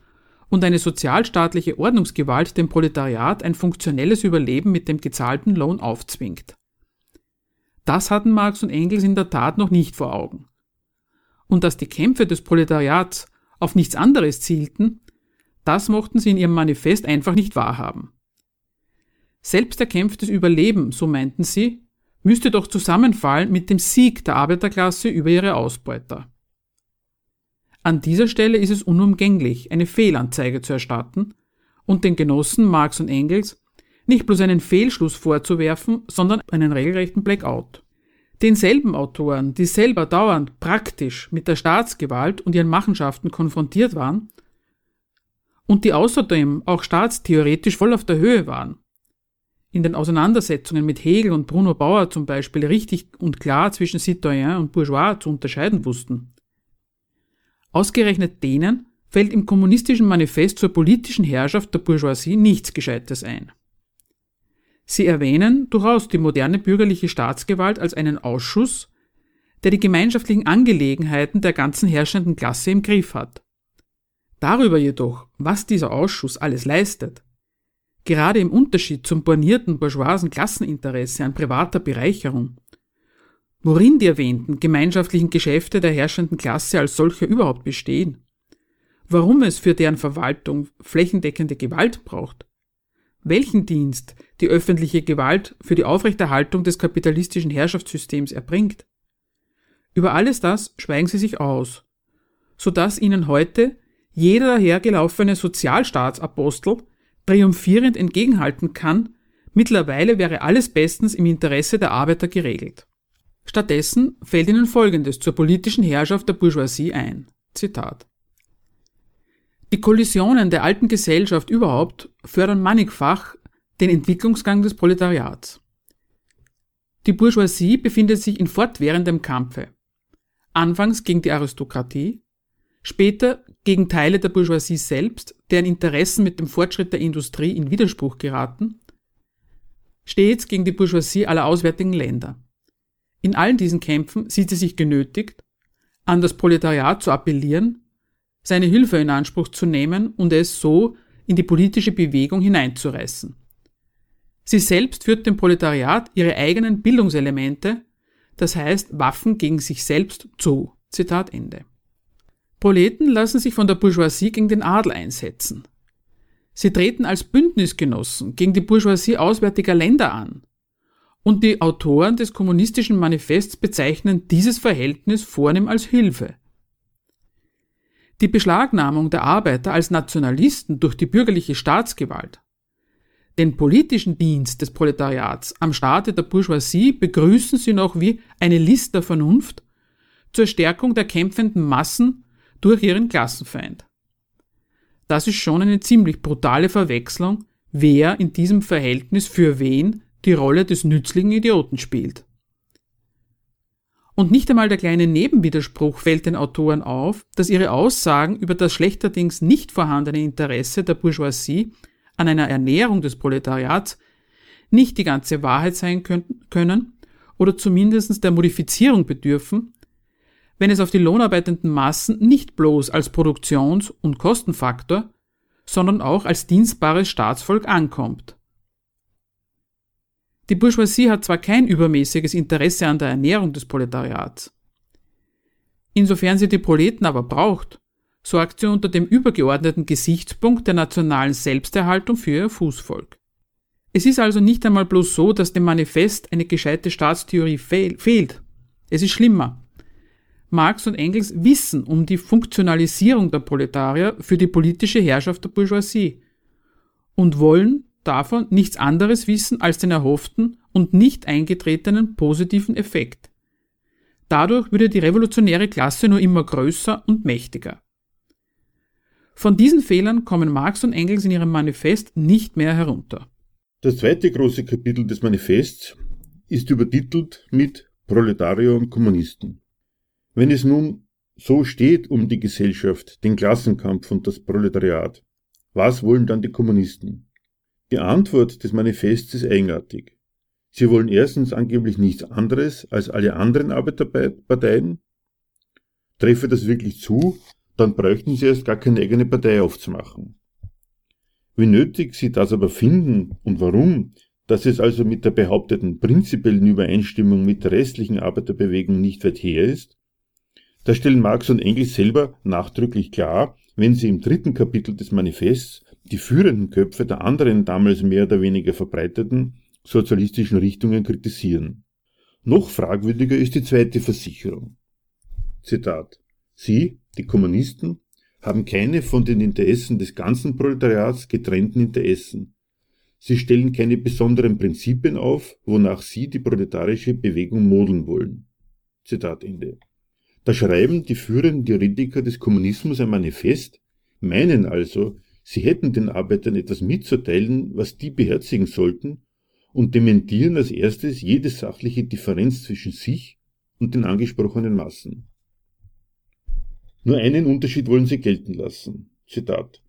und eine sozialstaatliche Ordnungsgewalt dem Proletariat ein funktionelles Überleben mit dem gezahlten Lohn aufzwingt. Das hatten Marx und Engels in der Tat noch nicht vor Augen. Und dass die Kämpfe des Proletariats auf nichts anderes zielten, das mochten sie in ihrem Manifest einfach nicht wahrhaben. Selbst erkämpftes Überleben, so meinten sie, müsste doch zusammenfallen mit dem Sieg der Arbeiterklasse über ihre Ausbeuter. An dieser Stelle ist es unumgänglich, eine Fehlanzeige zu erstatten und den Genossen Marx und Engels nicht bloß einen Fehlschluss vorzuwerfen, sondern einen regelrechten Blackout. Denselben Autoren, die selber dauernd praktisch mit der Staatsgewalt und ihren Machenschaften konfrontiert waren und die außerdem auch staatstheoretisch voll auf der Höhe waren, in den Auseinandersetzungen mit Hegel und Bruno Bauer zum Beispiel richtig und klar zwischen Citoyen und Bourgeois zu unterscheiden wussten. Ausgerechnet denen fällt im kommunistischen Manifest zur politischen Herrschaft der Bourgeoisie nichts Gescheites ein. Sie erwähnen durchaus die moderne bürgerliche Staatsgewalt als einen Ausschuss, der die gemeinschaftlichen Angelegenheiten der ganzen herrschenden Klasse im Griff hat. Darüber jedoch, was dieser Ausschuss alles leistet, gerade im Unterschied zum bornierten bourgeoisen Klasseninteresse an privater Bereicherung, worin die erwähnten gemeinschaftlichen Geschäfte der herrschenden Klasse als solche überhaupt bestehen, warum es für deren Verwaltung flächendeckende Gewalt braucht, welchen Dienst die öffentliche Gewalt für die Aufrechterhaltung des kapitalistischen Herrschaftssystems erbringt. Über alles das schweigen sie sich aus, so dass ihnen heute jeder dahergelaufene Sozialstaatsapostel triumphierend entgegenhalten kann, mittlerweile wäre alles bestens im Interesse der Arbeiter geregelt. Stattdessen fällt ihnen Folgendes zur politischen Herrschaft der Bourgeoisie ein. Zitat. Die Kollisionen der alten Gesellschaft überhaupt fördern mannigfach den Entwicklungsgang des Proletariats. Die Bourgeoisie befindet sich in fortwährendem Kampfe. Anfangs gegen die Aristokratie, später gegen Teile der Bourgeoisie selbst, deren Interessen mit dem Fortschritt der Industrie in Widerspruch geraten, stets gegen die Bourgeoisie aller auswärtigen Länder. In allen diesen Kämpfen sieht sie sich genötigt, an das Proletariat zu appellieren, seine Hilfe in Anspruch zu nehmen und es so in die politische Bewegung hineinzureißen. Sie selbst führt dem Proletariat ihre eigenen Bildungselemente, das heißt Waffen gegen sich selbst zu. Zitat Ende. Proleten lassen sich von der Bourgeoisie gegen den Adel einsetzen. Sie treten als Bündnisgenossen gegen die Bourgeoisie auswärtiger Länder an und die Autoren des kommunistischen Manifests bezeichnen dieses Verhältnis vornehm als Hilfe. Die Beschlagnahmung der Arbeiter als Nationalisten durch die bürgerliche Staatsgewalt, den politischen Dienst des Proletariats am Staate der Bourgeoisie begrüßen sie noch wie eine List der Vernunft zur Stärkung der kämpfenden Massen durch ihren Klassenfeind. Das ist schon eine ziemlich brutale Verwechslung, wer in diesem Verhältnis für wen die Rolle des nützlichen Idioten spielt. Und nicht einmal der kleine Nebenwiderspruch fällt den Autoren auf, dass ihre Aussagen über das schlechterdings nicht vorhandene Interesse der Bourgeoisie an einer Ernährung des Proletariats nicht die ganze Wahrheit sein können oder zumindest der Modifizierung bedürfen, wenn es auf die lohnarbeitenden Massen nicht bloß als Produktions- und Kostenfaktor, sondern auch als dienstbares Staatsvolk ankommt. Die Bourgeoisie hat zwar kein übermäßiges Interesse an der Ernährung des Proletariats. Insofern sie die Proleten aber braucht, sorgt sie unter dem übergeordneten Gesichtspunkt der nationalen Selbsterhaltung für ihr Fußvolk. Es ist also nicht einmal bloß so, dass dem Manifest eine gescheite Staatstheorie fehl fehlt. Es ist schlimmer. Marx und Engels wissen um die Funktionalisierung der Proletarier für die politische Herrschaft der Bourgeoisie und wollen davon nichts anderes wissen als den erhofften und nicht eingetretenen positiven Effekt. Dadurch würde die revolutionäre Klasse nur immer größer und mächtiger. Von diesen Fehlern kommen Marx und Engels in ihrem Manifest nicht mehr herunter. Das zweite große Kapitel des Manifests ist übertitelt mit Proletarier und Kommunisten. Wenn es nun so steht um die Gesellschaft, den Klassenkampf und das Proletariat, was wollen dann die Kommunisten? Die Antwort des Manifests ist eigenartig. Sie wollen erstens angeblich nichts anderes als alle anderen Arbeiterparteien. Treffe das wirklich zu, dann bräuchten sie erst gar keine eigene Partei aufzumachen. Wie nötig sie das aber finden und warum, dass es also mit der behaupteten prinzipiellen Übereinstimmung mit der restlichen Arbeiterbewegung nicht weit her ist, das stellen Marx und Engels selber nachdrücklich klar, wenn sie im dritten Kapitel des Manifests die führenden Köpfe der anderen damals mehr oder weniger verbreiteten sozialistischen Richtungen kritisieren. Noch fragwürdiger ist die zweite Versicherung. Zitat. Sie, die Kommunisten, haben keine von den Interessen des ganzen Proletariats getrennten Interessen. Sie stellen keine besonderen Prinzipien auf, wonach sie die proletarische Bewegung modeln wollen. Zitat Ende. Da schreiben die führenden Theoretiker des Kommunismus ein Manifest, meinen also, Sie hätten den Arbeitern etwas mitzuteilen, was die beherzigen sollten, und dementieren als erstes jede sachliche Differenz zwischen sich und den angesprochenen Massen. Nur einen Unterschied wollen sie gelten lassen. Zitat.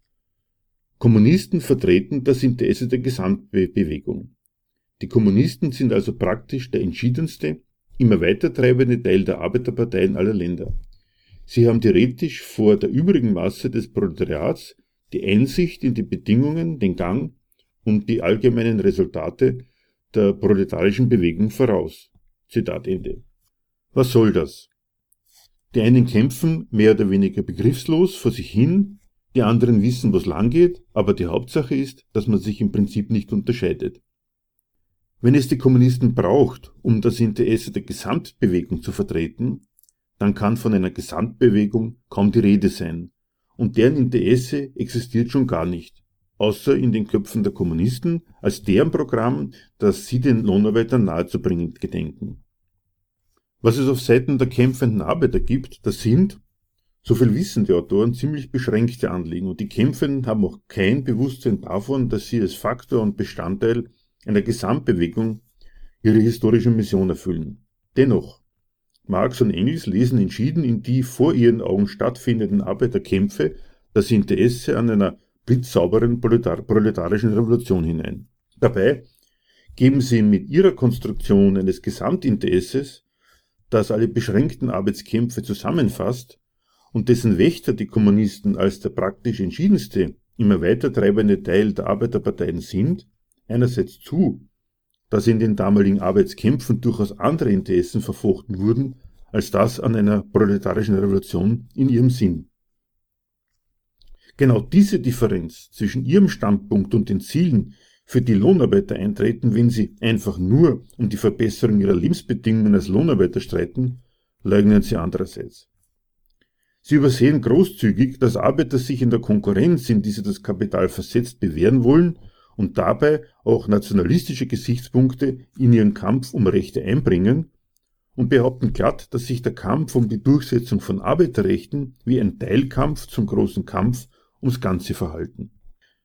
Kommunisten vertreten das Interesse der Gesamtbewegung. Die Kommunisten sind also praktisch der entschiedenste, immer weiter treibende Teil der Arbeiterparteien aller Länder. Sie haben theoretisch vor der übrigen Masse des Proletariats die Einsicht in die Bedingungen, den Gang und die allgemeinen Resultate der proletarischen Bewegung voraus. Zitat Ende. Was soll das? Die einen kämpfen mehr oder weniger begriffslos vor sich hin, die anderen wissen, was lang geht, aber die Hauptsache ist, dass man sich im Prinzip nicht unterscheidet. Wenn es die Kommunisten braucht, um das Interesse der Gesamtbewegung zu vertreten, dann kann von einer Gesamtbewegung kaum die Rede sein, und deren Interesse existiert schon gar nicht, außer in den Köpfen der Kommunisten als deren Programm, das sie den Lohnarbeitern nahezubringen gedenken. Was es auf Seiten der kämpfenden Arbeiter gibt, das sind, so viel wissen die Autoren, ziemlich beschränkte Anliegen und die Kämpfenden haben auch kein Bewusstsein davon, dass sie als Faktor und Bestandteil einer Gesamtbewegung ihre historische Mission erfüllen. Dennoch, Marx und Engels lesen entschieden in die vor ihren Augen stattfindenden Arbeiterkämpfe das Interesse an einer blitzsauberen Proletar proletarischen Revolution hinein. Dabei geben sie mit ihrer Konstruktion eines Gesamtinteresses, das alle beschränkten Arbeitskämpfe zusammenfasst und dessen Wächter die Kommunisten als der praktisch entschiedenste, immer weiter treibende Teil der Arbeiterparteien sind, einerseits zu, dass in den damaligen Arbeitskämpfen durchaus andere Interessen verfochten wurden, als das an einer proletarischen Revolution in ihrem Sinn. Genau diese Differenz zwischen ihrem Standpunkt und den Zielen, für die Lohnarbeiter eintreten, wenn sie einfach nur um die Verbesserung ihrer Lebensbedingungen als Lohnarbeiter streiten, leugnen sie andererseits. Sie übersehen großzügig, dass Arbeiter sich in der Konkurrenz, in die sie das Kapital versetzt, bewähren wollen und dabei auch nationalistische Gesichtspunkte in ihren Kampf um Rechte einbringen und behaupten glatt, dass sich der Kampf um die Durchsetzung von Arbeiterrechten wie ein Teilkampf zum großen Kampf ums ganze Verhalten.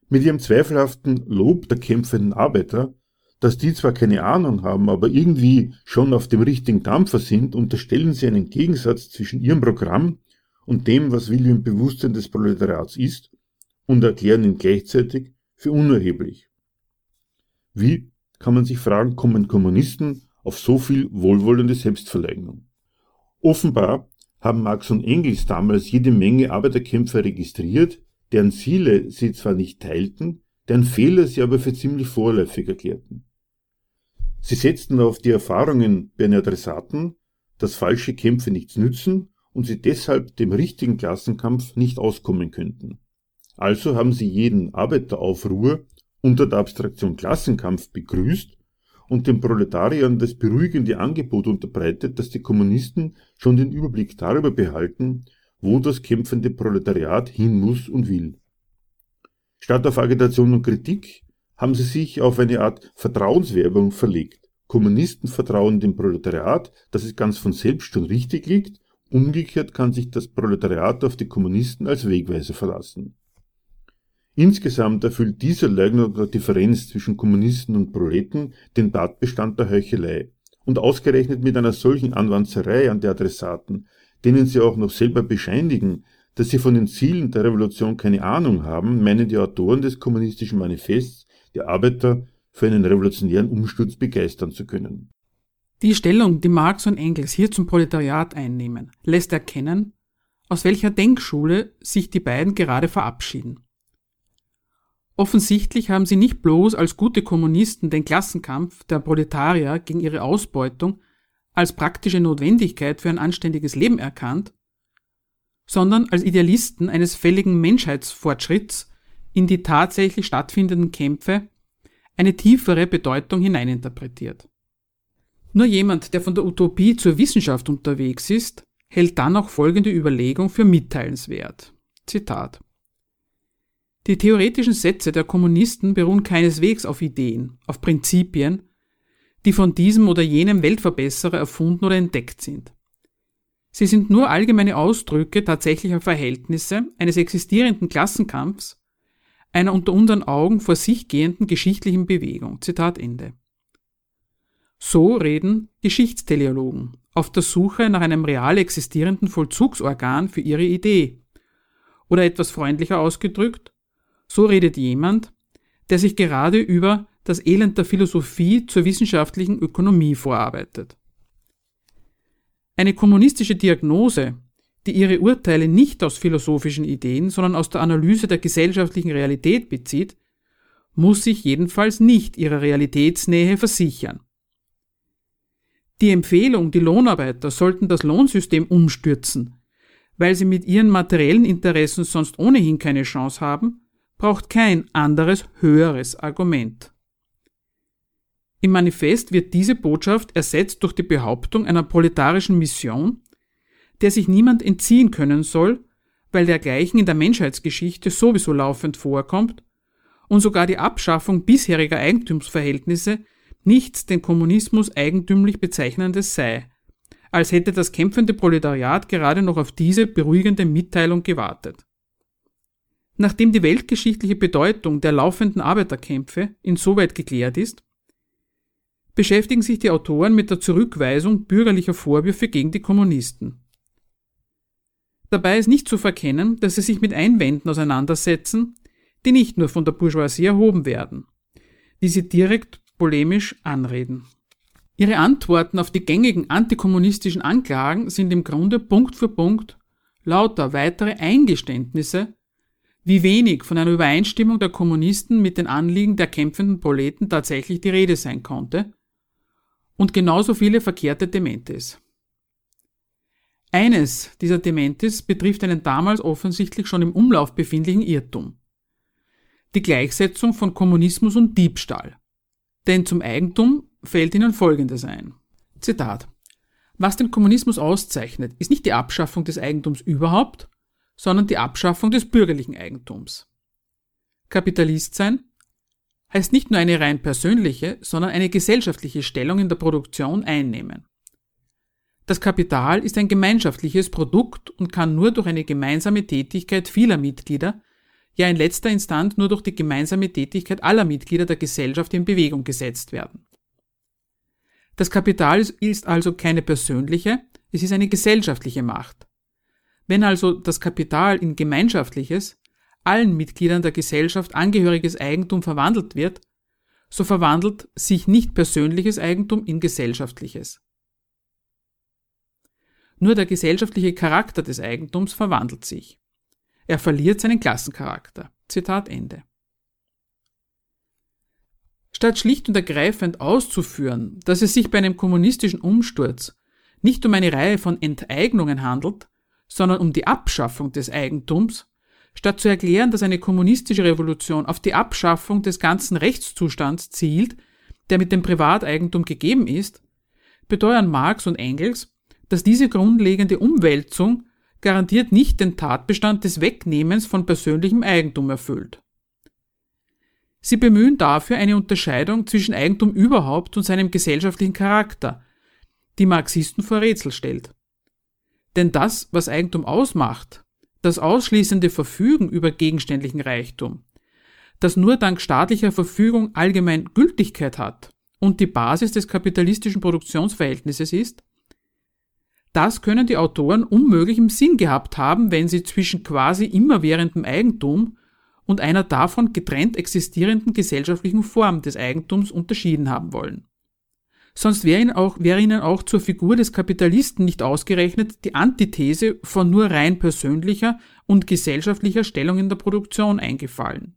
Mit ihrem zweifelhaften Lob der kämpfenden Arbeiter, dass die zwar keine Ahnung haben, aber irgendwie schon auf dem richtigen Dampfer sind, unterstellen sie einen Gegensatz zwischen ihrem Programm und dem, was William Bewusstsein des Proletariats ist, und erklären ihn gleichzeitig für unerheblich. Wie, kann man sich fragen, kommen Kommunisten auf so viel wohlwollende Selbstverleugnung? Offenbar haben Marx und Engels damals jede Menge Arbeiterkämpfer registriert, deren Ziele sie zwar nicht teilten, deren Fehler sie aber für ziemlich vorläufig erklärten. Sie setzten auf die Erfahrungen bei den Adressaten, dass falsche Kämpfe nichts nützen und sie deshalb dem richtigen Klassenkampf nicht auskommen könnten. Also haben sie jeden Arbeiteraufruhr unter der Abstraktion Klassenkampf begrüßt und den Proletariern das beruhigende Angebot unterbreitet, dass die Kommunisten schon den Überblick darüber behalten, wo das kämpfende Proletariat hin muss und will. Statt auf Agitation und Kritik haben sie sich auf eine Art Vertrauenswerbung verlegt. Kommunisten vertrauen dem Proletariat, dass es ganz von selbst schon richtig liegt, umgekehrt kann sich das Proletariat auf die Kommunisten als Wegweiser verlassen. Insgesamt erfüllt diese Leugnung der Differenz zwischen Kommunisten und Proleten den Tatbestand der Heuchelei. Und ausgerechnet mit einer solchen Anwanzerei an die Adressaten, denen sie auch noch selber bescheinigen, dass sie von den Zielen der Revolution keine Ahnung haben, meinen die Autoren des kommunistischen Manifests, die Arbeiter für einen revolutionären Umsturz begeistern zu können. Die Stellung, die Marx und Engels hier zum Proletariat einnehmen, lässt erkennen, aus welcher Denkschule sich die beiden gerade verabschieden. Offensichtlich haben sie nicht bloß als gute Kommunisten den Klassenkampf der Proletarier gegen ihre Ausbeutung als praktische Notwendigkeit für ein anständiges Leben erkannt, sondern als Idealisten eines fälligen Menschheitsfortschritts in die tatsächlich stattfindenden Kämpfe eine tiefere Bedeutung hineininterpretiert. Nur jemand, der von der Utopie zur Wissenschaft unterwegs ist, hält dann auch folgende Überlegung für mitteilenswert. Zitat. Die theoretischen Sätze der Kommunisten beruhen keineswegs auf Ideen, auf Prinzipien, die von diesem oder jenem Weltverbesserer erfunden oder entdeckt sind. Sie sind nur allgemeine Ausdrücke tatsächlicher Verhältnisse eines existierenden Klassenkampfs, einer unter unseren Augen vor sich gehenden geschichtlichen Bewegung. Zitat Ende. So reden Geschichtsteleologen auf der Suche nach einem real existierenden Vollzugsorgan für ihre Idee. Oder etwas freundlicher ausgedrückt, so redet jemand, der sich gerade über das Elend der Philosophie zur wissenschaftlichen Ökonomie vorarbeitet. Eine kommunistische Diagnose, die ihre Urteile nicht aus philosophischen Ideen, sondern aus der Analyse der gesellschaftlichen Realität bezieht, muss sich jedenfalls nicht ihrer Realitätsnähe versichern. Die Empfehlung, die Lohnarbeiter sollten das Lohnsystem umstürzen, weil sie mit ihren materiellen Interessen sonst ohnehin keine Chance haben, braucht kein anderes höheres Argument. Im Manifest wird diese Botschaft ersetzt durch die Behauptung einer proletarischen Mission, der sich niemand entziehen können soll, weil dergleichen in der Menschheitsgeschichte sowieso laufend vorkommt und sogar die Abschaffung bisheriger Eigentumsverhältnisse nichts den Kommunismus eigentümlich bezeichnendes sei, als hätte das kämpfende Proletariat gerade noch auf diese beruhigende Mitteilung gewartet. Nachdem die weltgeschichtliche Bedeutung der laufenden Arbeiterkämpfe insoweit geklärt ist, beschäftigen sich die Autoren mit der Zurückweisung bürgerlicher Vorwürfe gegen die Kommunisten. Dabei ist nicht zu verkennen, dass sie sich mit Einwänden auseinandersetzen, die nicht nur von der Bourgeoisie erhoben werden, die sie direkt polemisch anreden. Ihre Antworten auf die gängigen antikommunistischen Anklagen sind im Grunde Punkt für Punkt lauter weitere Eingeständnisse wie wenig von einer Übereinstimmung der Kommunisten mit den Anliegen der kämpfenden Proleten tatsächlich die Rede sein konnte und genauso viele verkehrte Dementis. Eines dieser Dementis betrifft einen damals offensichtlich schon im Umlauf befindlichen Irrtum. Die Gleichsetzung von Kommunismus und Diebstahl. Denn zum Eigentum fällt ihnen Folgendes ein. Zitat. Was den Kommunismus auszeichnet, ist nicht die Abschaffung des Eigentums überhaupt, sondern die Abschaffung des bürgerlichen Eigentums. Kapitalist sein heißt nicht nur eine rein persönliche, sondern eine gesellschaftliche Stellung in der Produktion einnehmen. Das Kapital ist ein gemeinschaftliches Produkt und kann nur durch eine gemeinsame Tätigkeit vieler Mitglieder, ja in letzter Instanz nur durch die gemeinsame Tätigkeit aller Mitglieder der Gesellschaft in Bewegung gesetzt werden. Das Kapital ist also keine persönliche, es ist eine gesellschaftliche Macht. Wenn also das Kapital in gemeinschaftliches, allen Mitgliedern der Gesellschaft angehöriges Eigentum verwandelt wird, so verwandelt sich nicht persönliches Eigentum in gesellschaftliches. Nur der gesellschaftliche Charakter des Eigentums verwandelt sich. Er verliert seinen Klassencharakter. Zitat Ende. Statt schlicht und ergreifend auszuführen, dass es sich bei einem kommunistischen Umsturz nicht um eine Reihe von Enteignungen handelt, sondern um die Abschaffung des Eigentums, statt zu erklären, dass eine kommunistische Revolution auf die Abschaffung des ganzen Rechtszustands zielt, der mit dem Privateigentum gegeben ist, beteuern Marx und Engels, dass diese grundlegende Umwälzung garantiert nicht den Tatbestand des Wegnehmens von persönlichem Eigentum erfüllt. Sie bemühen dafür eine Unterscheidung zwischen Eigentum überhaupt und seinem gesellschaftlichen Charakter, die Marxisten vor Rätsel stellt. Denn das, was Eigentum ausmacht, das ausschließende Verfügen über gegenständlichen Reichtum, das nur dank staatlicher Verfügung allgemein Gültigkeit hat und die Basis des kapitalistischen Produktionsverhältnisses ist, das können die Autoren unmöglich im Sinn gehabt haben, wenn sie zwischen quasi immerwährendem Eigentum und einer davon getrennt existierenden gesellschaftlichen Form des Eigentums unterschieden haben wollen. Sonst wäre ihnen, auch, ihnen auch zur Figur des Kapitalisten nicht ausgerechnet die Antithese von nur rein persönlicher und gesellschaftlicher Stellung in der Produktion eingefallen.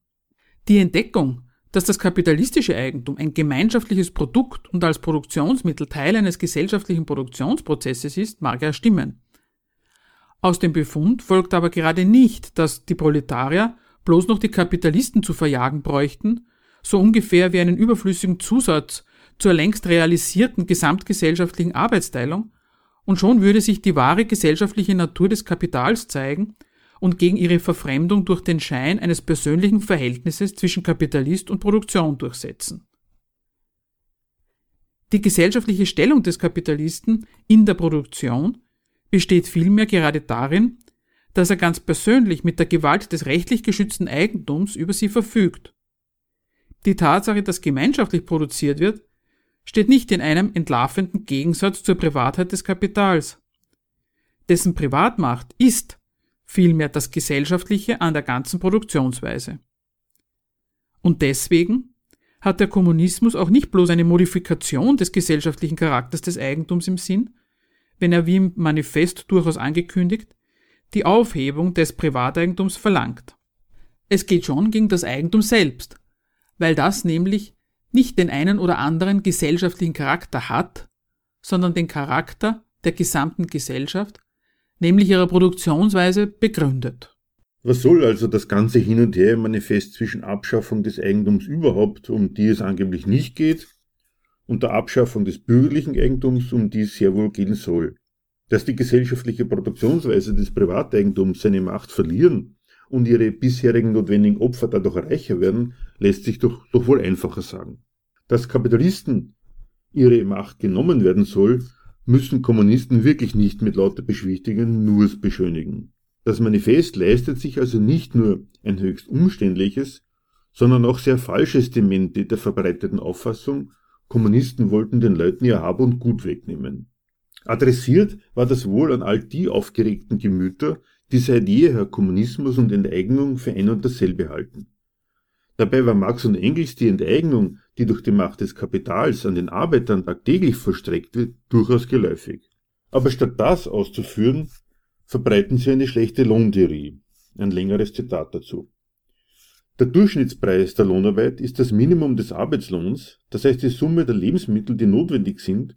Die Entdeckung, dass das kapitalistische Eigentum ein gemeinschaftliches Produkt und als Produktionsmittel Teil eines gesellschaftlichen Produktionsprozesses ist, mag ja stimmen. Aus dem Befund folgt aber gerade nicht, dass die Proletarier bloß noch die Kapitalisten zu verjagen bräuchten, so ungefähr wie einen überflüssigen Zusatz zur längst realisierten gesamtgesellschaftlichen Arbeitsteilung, und schon würde sich die wahre gesellschaftliche Natur des Kapitals zeigen und gegen ihre Verfremdung durch den Schein eines persönlichen Verhältnisses zwischen Kapitalist und Produktion durchsetzen. Die gesellschaftliche Stellung des Kapitalisten in der Produktion besteht vielmehr gerade darin, dass er ganz persönlich mit der Gewalt des rechtlich geschützten Eigentums über sie verfügt. Die Tatsache, dass gemeinschaftlich produziert wird, steht nicht in einem entlarvenden Gegensatz zur Privatheit des Kapitals. Dessen Privatmacht ist vielmehr das Gesellschaftliche an der ganzen Produktionsweise. Und deswegen hat der Kommunismus auch nicht bloß eine Modifikation des gesellschaftlichen Charakters des Eigentums im Sinn, wenn er wie im Manifest durchaus angekündigt die Aufhebung des Privateigentums verlangt. Es geht schon gegen das Eigentum selbst, weil das nämlich nicht den einen oder anderen gesellschaftlichen Charakter hat, sondern den Charakter der gesamten Gesellschaft, nämlich ihrer Produktionsweise, begründet. Was soll also das ganze Hin und Her im Manifest zwischen Abschaffung des Eigentums überhaupt, um die es angeblich nicht geht, und der Abschaffung des bürgerlichen Eigentums, um die es sehr wohl gehen soll? Dass die gesellschaftliche Produktionsweise des Privateigentums seine Macht verlieren und ihre bisherigen notwendigen Opfer dadurch reicher werden, lässt sich doch, doch wohl einfacher sagen. Dass Kapitalisten ihre Macht genommen werden soll, müssen Kommunisten wirklich nicht mit lauter Beschwichtigungen nur beschönigen. Das Manifest leistet sich also nicht nur ein höchst umständliches, sondern auch sehr falsches Demente der verbreiteten Auffassung, Kommunisten wollten den Leuten ihr Hab und Gut wegnehmen. Adressiert war das wohl an all die aufgeregten Gemüter, die seit jeher Kommunismus und Enteignung für ein und dasselbe halten. Dabei war Marx und Engels die Enteignung, die durch die Macht des Kapitals an den Arbeitern tagtäglich vollstreckt wird, durchaus geläufig. Aber statt das auszuführen, verbreiten sie eine schlechte Lohntheorie. Ein längeres Zitat dazu. Der Durchschnittspreis der Lohnarbeit ist das Minimum des Arbeitslohns, das heißt die Summe der Lebensmittel, die notwendig sind,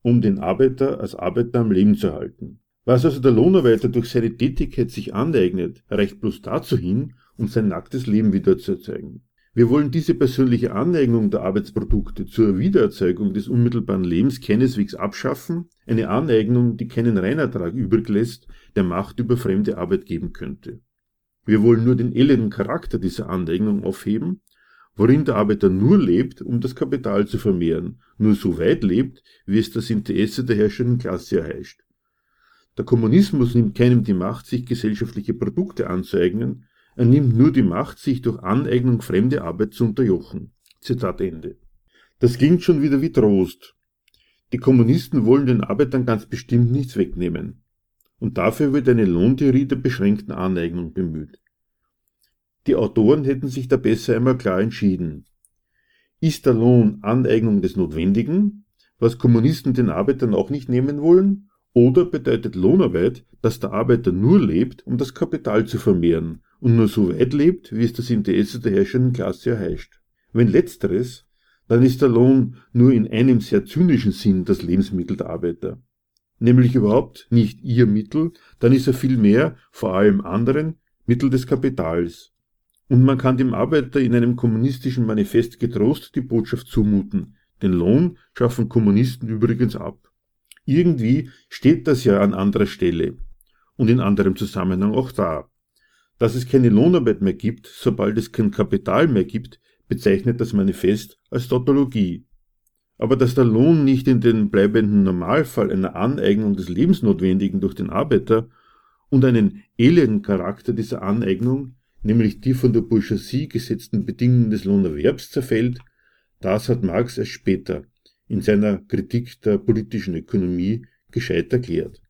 um den Arbeiter als Arbeiter am Leben zu halten. Was also der Lohnarbeiter durch seine Tätigkeit sich aneignet, reicht bloß dazu hin, um sein nacktes Leben wieder zu erzeugen. Wir wollen diese persönliche Aneignung der Arbeitsprodukte zur Wiedererzeugung des unmittelbaren Lebens keineswegs abschaffen, eine Aneignung, die keinen Reinertrag übrig lässt, der Macht über fremde Arbeit geben könnte. Wir wollen nur den elenden Charakter dieser Aneignung aufheben, worin der Arbeiter nur lebt, um das Kapital zu vermehren, nur so weit lebt, wie es das Interesse der herrschenden Klasse erheischt. Der Kommunismus nimmt keinem die Macht, sich gesellschaftliche Produkte anzueignen, er nimmt nur die Macht, sich durch Aneignung fremde Arbeit zu unterjochen. Zitat Ende. Das klingt schon wieder wie Trost. Die Kommunisten wollen den Arbeitern ganz bestimmt nichts wegnehmen. Und dafür wird eine Lohntheorie der beschränkten Aneignung bemüht. Die Autoren hätten sich da besser einmal klar entschieden. Ist der Lohn Aneignung des Notwendigen, was Kommunisten den Arbeitern auch nicht nehmen wollen, oder bedeutet Lohnarbeit, dass der Arbeiter nur lebt, um das Kapital zu vermehren und nur so weit lebt, wie es das Interesse der herrschenden Klasse erheischt? Wenn letzteres, dann ist der Lohn nur in einem sehr zynischen Sinn das Lebensmittel der Arbeiter. Nämlich überhaupt nicht ihr Mittel, dann ist er vielmehr, vor allem anderen, Mittel des Kapitals. Und man kann dem Arbeiter in einem kommunistischen Manifest getrost die Botschaft zumuten. Den Lohn schaffen Kommunisten übrigens ab. Irgendwie steht das ja an anderer Stelle und in anderem Zusammenhang auch da. Dass es keine Lohnarbeit mehr gibt, sobald es kein Kapital mehr gibt, bezeichnet das Manifest als Tautologie. Aber dass der Lohn nicht in den bleibenden Normalfall einer Aneignung des Lebensnotwendigen durch den Arbeiter und einen elenden Charakter dieser Aneignung nämlich die von der Bourgeoisie gesetzten Bedingungen des Lohnerwerbs zerfällt, das hat Marx erst später in seiner Kritik der politischen Ökonomie gescheit erklärt.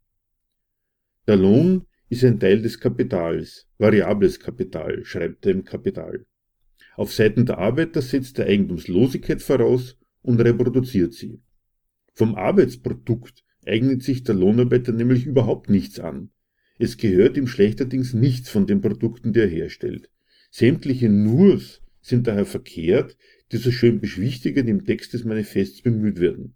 Der Lohn ist ein Teil des Kapitals, variables Kapital, schreibt er im Kapital. Auf Seiten der Arbeiter setzt er Eigentumslosigkeit voraus und reproduziert sie. Vom Arbeitsprodukt eignet sich der Lohnarbeiter nämlich überhaupt nichts an. Es gehört ihm schlechterdings nichts von den Produkten, die er herstellt. Sämtliche Nurs sind daher verkehrt, die so schön beschwichtigend im Text des Manifests bemüht werden.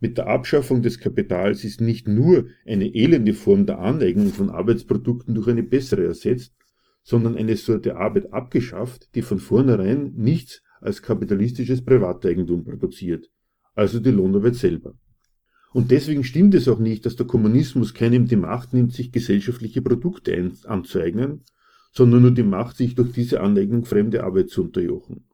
Mit der Abschaffung des Kapitals ist nicht nur eine elende Form der Aneignung von Arbeitsprodukten durch eine bessere ersetzt, sondern eine Sorte Arbeit abgeschafft, die von vornherein nichts als kapitalistisches Privateigentum produziert, also die Lohnarbeit selber. Und deswegen stimmt es auch nicht, dass der Kommunismus keinem die Macht nimmt, sich gesellschaftliche Produkte anzueignen, sondern nur die Macht, sich durch diese Aneignung fremde Arbeit zu unterjochen.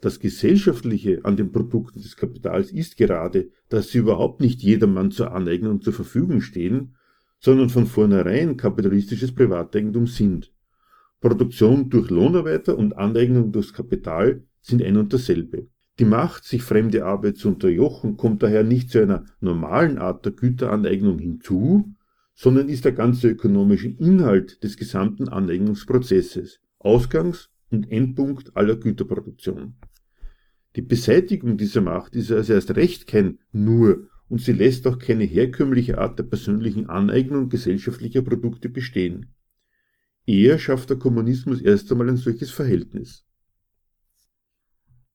Das Gesellschaftliche an den Produkten des Kapitals ist gerade, dass sie überhaupt nicht jedermann zur Aneignung zur Verfügung stehen, sondern von vornherein kapitalistisches Privateigentum sind. Produktion durch Lohnarbeiter und Aneignung durchs Kapital sind ein und dasselbe. Die Macht, sich fremde Arbeit zu unterjochen, kommt daher nicht zu einer normalen Art der Güteraneignung hinzu, sondern ist der ganze ökonomische Inhalt des gesamten Aneignungsprozesses, Ausgangs- und Endpunkt aller Güterproduktion. Die Beseitigung dieser Macht ist also erst recht kein nur und sie lässt auch keine herkömmliche Art der persönlichen Aneignung gesellschaftlicher Produkte bestehen. Eher schafft der Kommunismus erst einmal ein solches Verhältnis.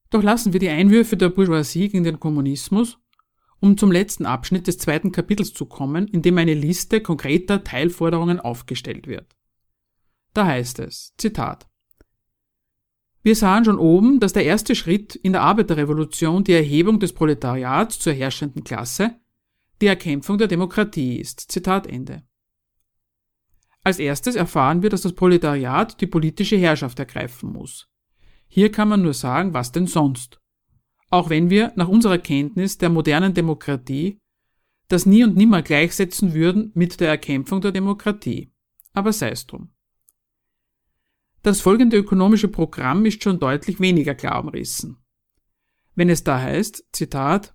Doch lassen wir die Einwürfe der Bourgeoisie gegen den Kommunismus, um zum letzten Abschnitt des zweiten Kapitels zu kommen, in dem eine Liste konkreter Teilforderungen aufgestellt wird. Da heißt es, Zitat, wir sahen schon oben, dass der erste Schritt in der Arbeiterrevolution die Erhebung des Proletariats zur herrschenden Klasse, die Erkämpfung der Demokratie ist. Zitat Ende. Als erstes erfahren wir, dass das Proletariat die politische Herrschaft ergreifen muss. Hier kann man nur sagen, was denn sonst? Auch wenn wir nach unserer Kenntnis der modernen Demokratie das nie und nimmer gleichsetzen würden mit der Erkämpfung der Demokratie. Aber sei es drum. Das folgende ökonomische Programm ist schon deutlich weniger klar umrissen. Wenn es da heißt, Zitat,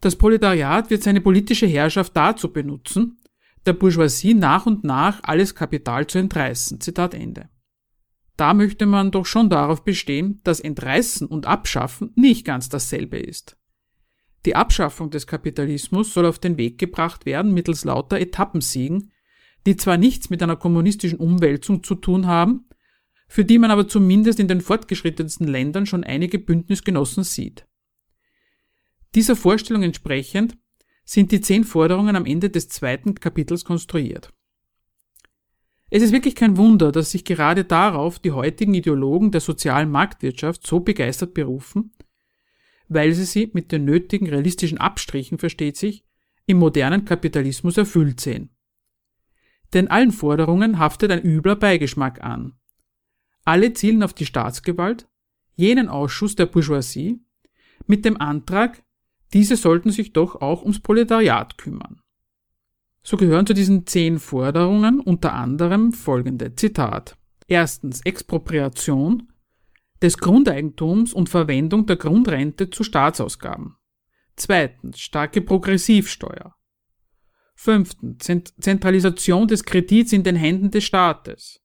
das Proletariat wird seine politische Herrschaft dazu benutzen, der Bourgeoisie nach und nach alles Kapital zu entreißen. Zitat Ende. Da möchte man doch schon darauf bestehen, dass Entreißen und Abschaffen nicht ganz dasselbe ist. Die Abschaffung des Kapitalismus soll auf den Weg gebracht werden mittels lauter Etappensiegen, die zwar nichts mit einer kommunistischen Umwälzung zu tun haben, für die man aber zumindest in den fortgeschrittensten Ländern schon einige Bündnisgenossen sieht. Dieser Vorstellung entsprechend sind die zehn Forderungen am Ende des zweiten Kapitels konstruiert. Es ist wirklich kein Wunder, dass sich gerade darauf die heutigen Ideologen der sozialen Marktwirtschaft so begeistert berufen, weil sie sie mit den nötigen realistischen Abstrichen, versteht sich, im modernen Kapitalismus erfüllt sehen. Denn allen Forderungen haftet ein übler Beigeschmack an. Alle zielen auf die Staatsgewalt, jenen Ausschuss der Bourgeoisie, mit dem Antrag, diese sollten sich doch auch ums Proletariat kümmern. So gehören zu diesen zehn Forderungen unter anderem folgende Zitat. Erstens Expropriation des Grundeigentums und Verwendung der Grundrente zu Staatsausgaben. Zweitens starke Progressivsteuer. Fünftens Zentralisation des Kredits in den Händen des Staates.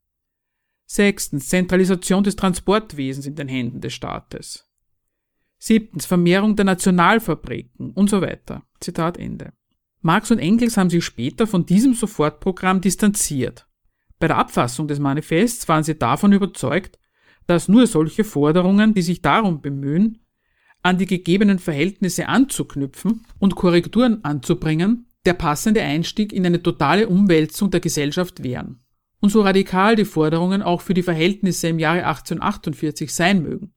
Sechstens Zentralisation des Transportwesens in den Händen des Staates. Siebtens Vermehrung der Nationalfabriken und so weiter. Zitat Ende. Marx und Engels haben sich später von diesem Sofortprogramm distanziert. Bei der Abfassung des Manifests waren sie davon überzeugt, dass nur solche Forderungen, die sich darum bemühen, an die gegebenen Verhältnisse anzuknüpfen und Korrekturen anzubringen, der passende Einstieg in eine totale Umwälzung der Gesellschaft wären. Und so radikal die Forderungen auch für die Verhältnisse im Jahre 1848 sein mögen.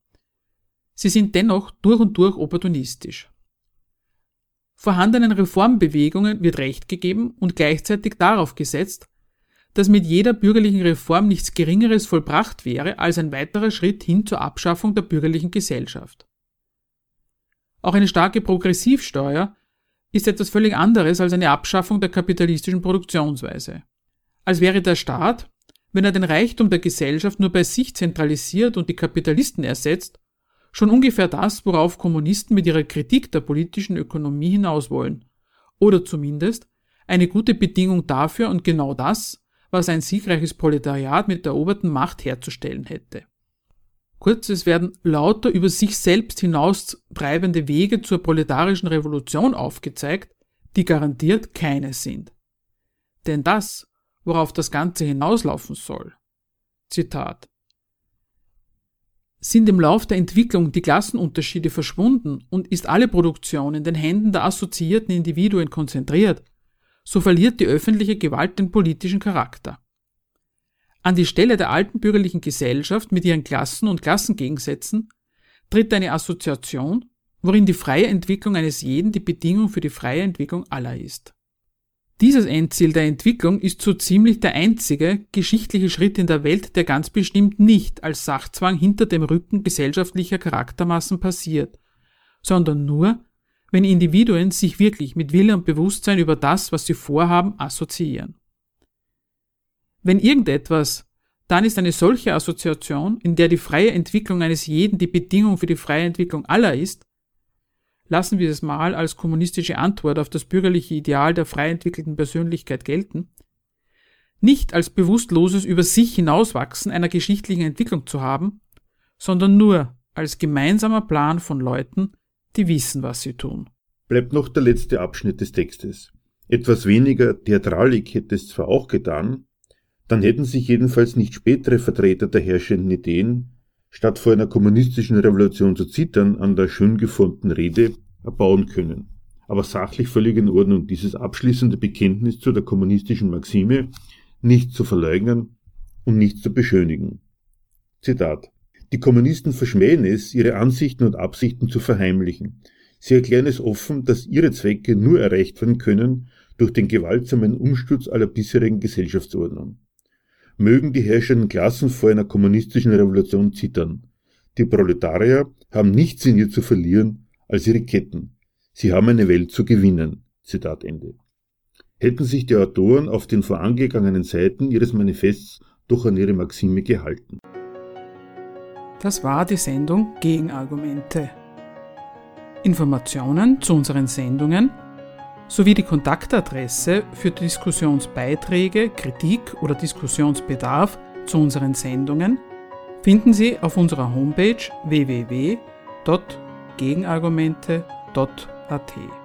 Sie sind dennoch durch und durch opportunistisch. Vorhandenen Reformbewegungen wird Recht gegeben und gleichzeitig darauf gesetzt, dass mit jeder bürgerlichen Reform nichts Geringeres vollbracht wäre als ein weiterer Schritt hin zur Abschaffung der bürgerlichen Gesellschaft. Auch eine starke Progressivsteuer ist etwas völlig anderes als eine Abschaffung der kapitalistischen Produktionsweise. Als wäre der Staat, wenn er den Reichtum der Gesellschaft nur bei sich zentralisiert und die Kapitalisten ersetzt, schon ungefähr das, worauf Kommunisten mit ihrer Kritik der politischen Ökonomie hinaus wollen, oder zumindest eine gute Bedingung dafür und genau das, was ein siegreiches Proletariat mit der eroberten Macht herzustellen hätte. Kurz, es werden lauter über sich selbst hinaus treibende Wege zur proletarischen Revolution aufgezeigt, die garantiert keine sind. Denn das, worauf das Ganze hinauslaufen soll, Zitat, sind im Lauf der Entwicklung die Klassenunterschiede verschwunden und ist alle Produktion in den Händen der assoziierten Individuen konzentriert, so verliert die öffentliche Gewalt den politischen Charakter. An die Stelle der alten bürgerlichen Gesellschaft mit ihren Klassen und Klassengegensätzen tritt eine Assoziation, worin die freie Entwicklung eines jeden die Bedingung für die freie Entwicklung aller ist. Dieses Endziel der Entwicklung ist so ziemlich der einzige geschichtliche Schritt in der Welt, der ganz bestimmt nicht als Sachzwang hinter dem Rücken gesellschaftlicher Charaktermassen passiert, sondern nur wenn Individuen sich wirklich mit Wille und Bewusstsein über das, was sie vorhaben, assoziieren. Wenn irgendetwas, dann ist eine solche Assoziation, in der die freie Entwicklung eines jeden die Bedingung für die freie Entwicklung aller ist, lassen wir es mal als kommunistische Antwort auf das bürgerliche Ideal der frei entwickelten Persönlichkeit gelten, nicht als bewusstloses über sich hinauswachsen einer geschichtlichen Entwicklung zu haben, sondern nur als gemeinsamer Plan von Leuten, die wissen, was sie tun. Bleibt noch der letzte Abschnitt des Textes. Etwas weniger Theatralik hätte es zwar auch getan, dann hätten sich jedenfalls nicht spätere Vertreter der herrschenden Ideen, statt vor einer kommunistischen Revolution zu zittern, an der schön geformten Rede erbauen können. Aber sachlich völlig in Ordnung, dieses abschließende Bekenntnis zu der kommunistischen Maxime nicht zu verleugnen und nicht zu beschönigen. Zitat die Kommunisten verschmähen es, ihre Ansichten und Absichten zu verheimlichen. Sie erklären es offen, dass ihre Zwecke nur erreicht werden können durch den gewaltsamen Umsturz aller bisherigen Gesellschaftsordnung. Mögen die herrschenden Klassen vor einer kommunistischen Revolution zittern. Die Proletarier haben nichts in ihr zu verlieren als ihre Ketten. Sie haben eine Welt zu gewinnen. Zitat Ende. Hätten sich die Autoren auf den vorangegangenen Seiten ihres Manifests doch an ihre Maxime gehalten. Das war die Sendung Gegenargumente. Informationen zu unseren Sendungen sowie die Kontaktadresse für Diskussionsbeiträge, Kritik oder Diskussionsbedarf zu unseren Sendungen finden Sie auf unserer Homepage www.gegenargumente.at.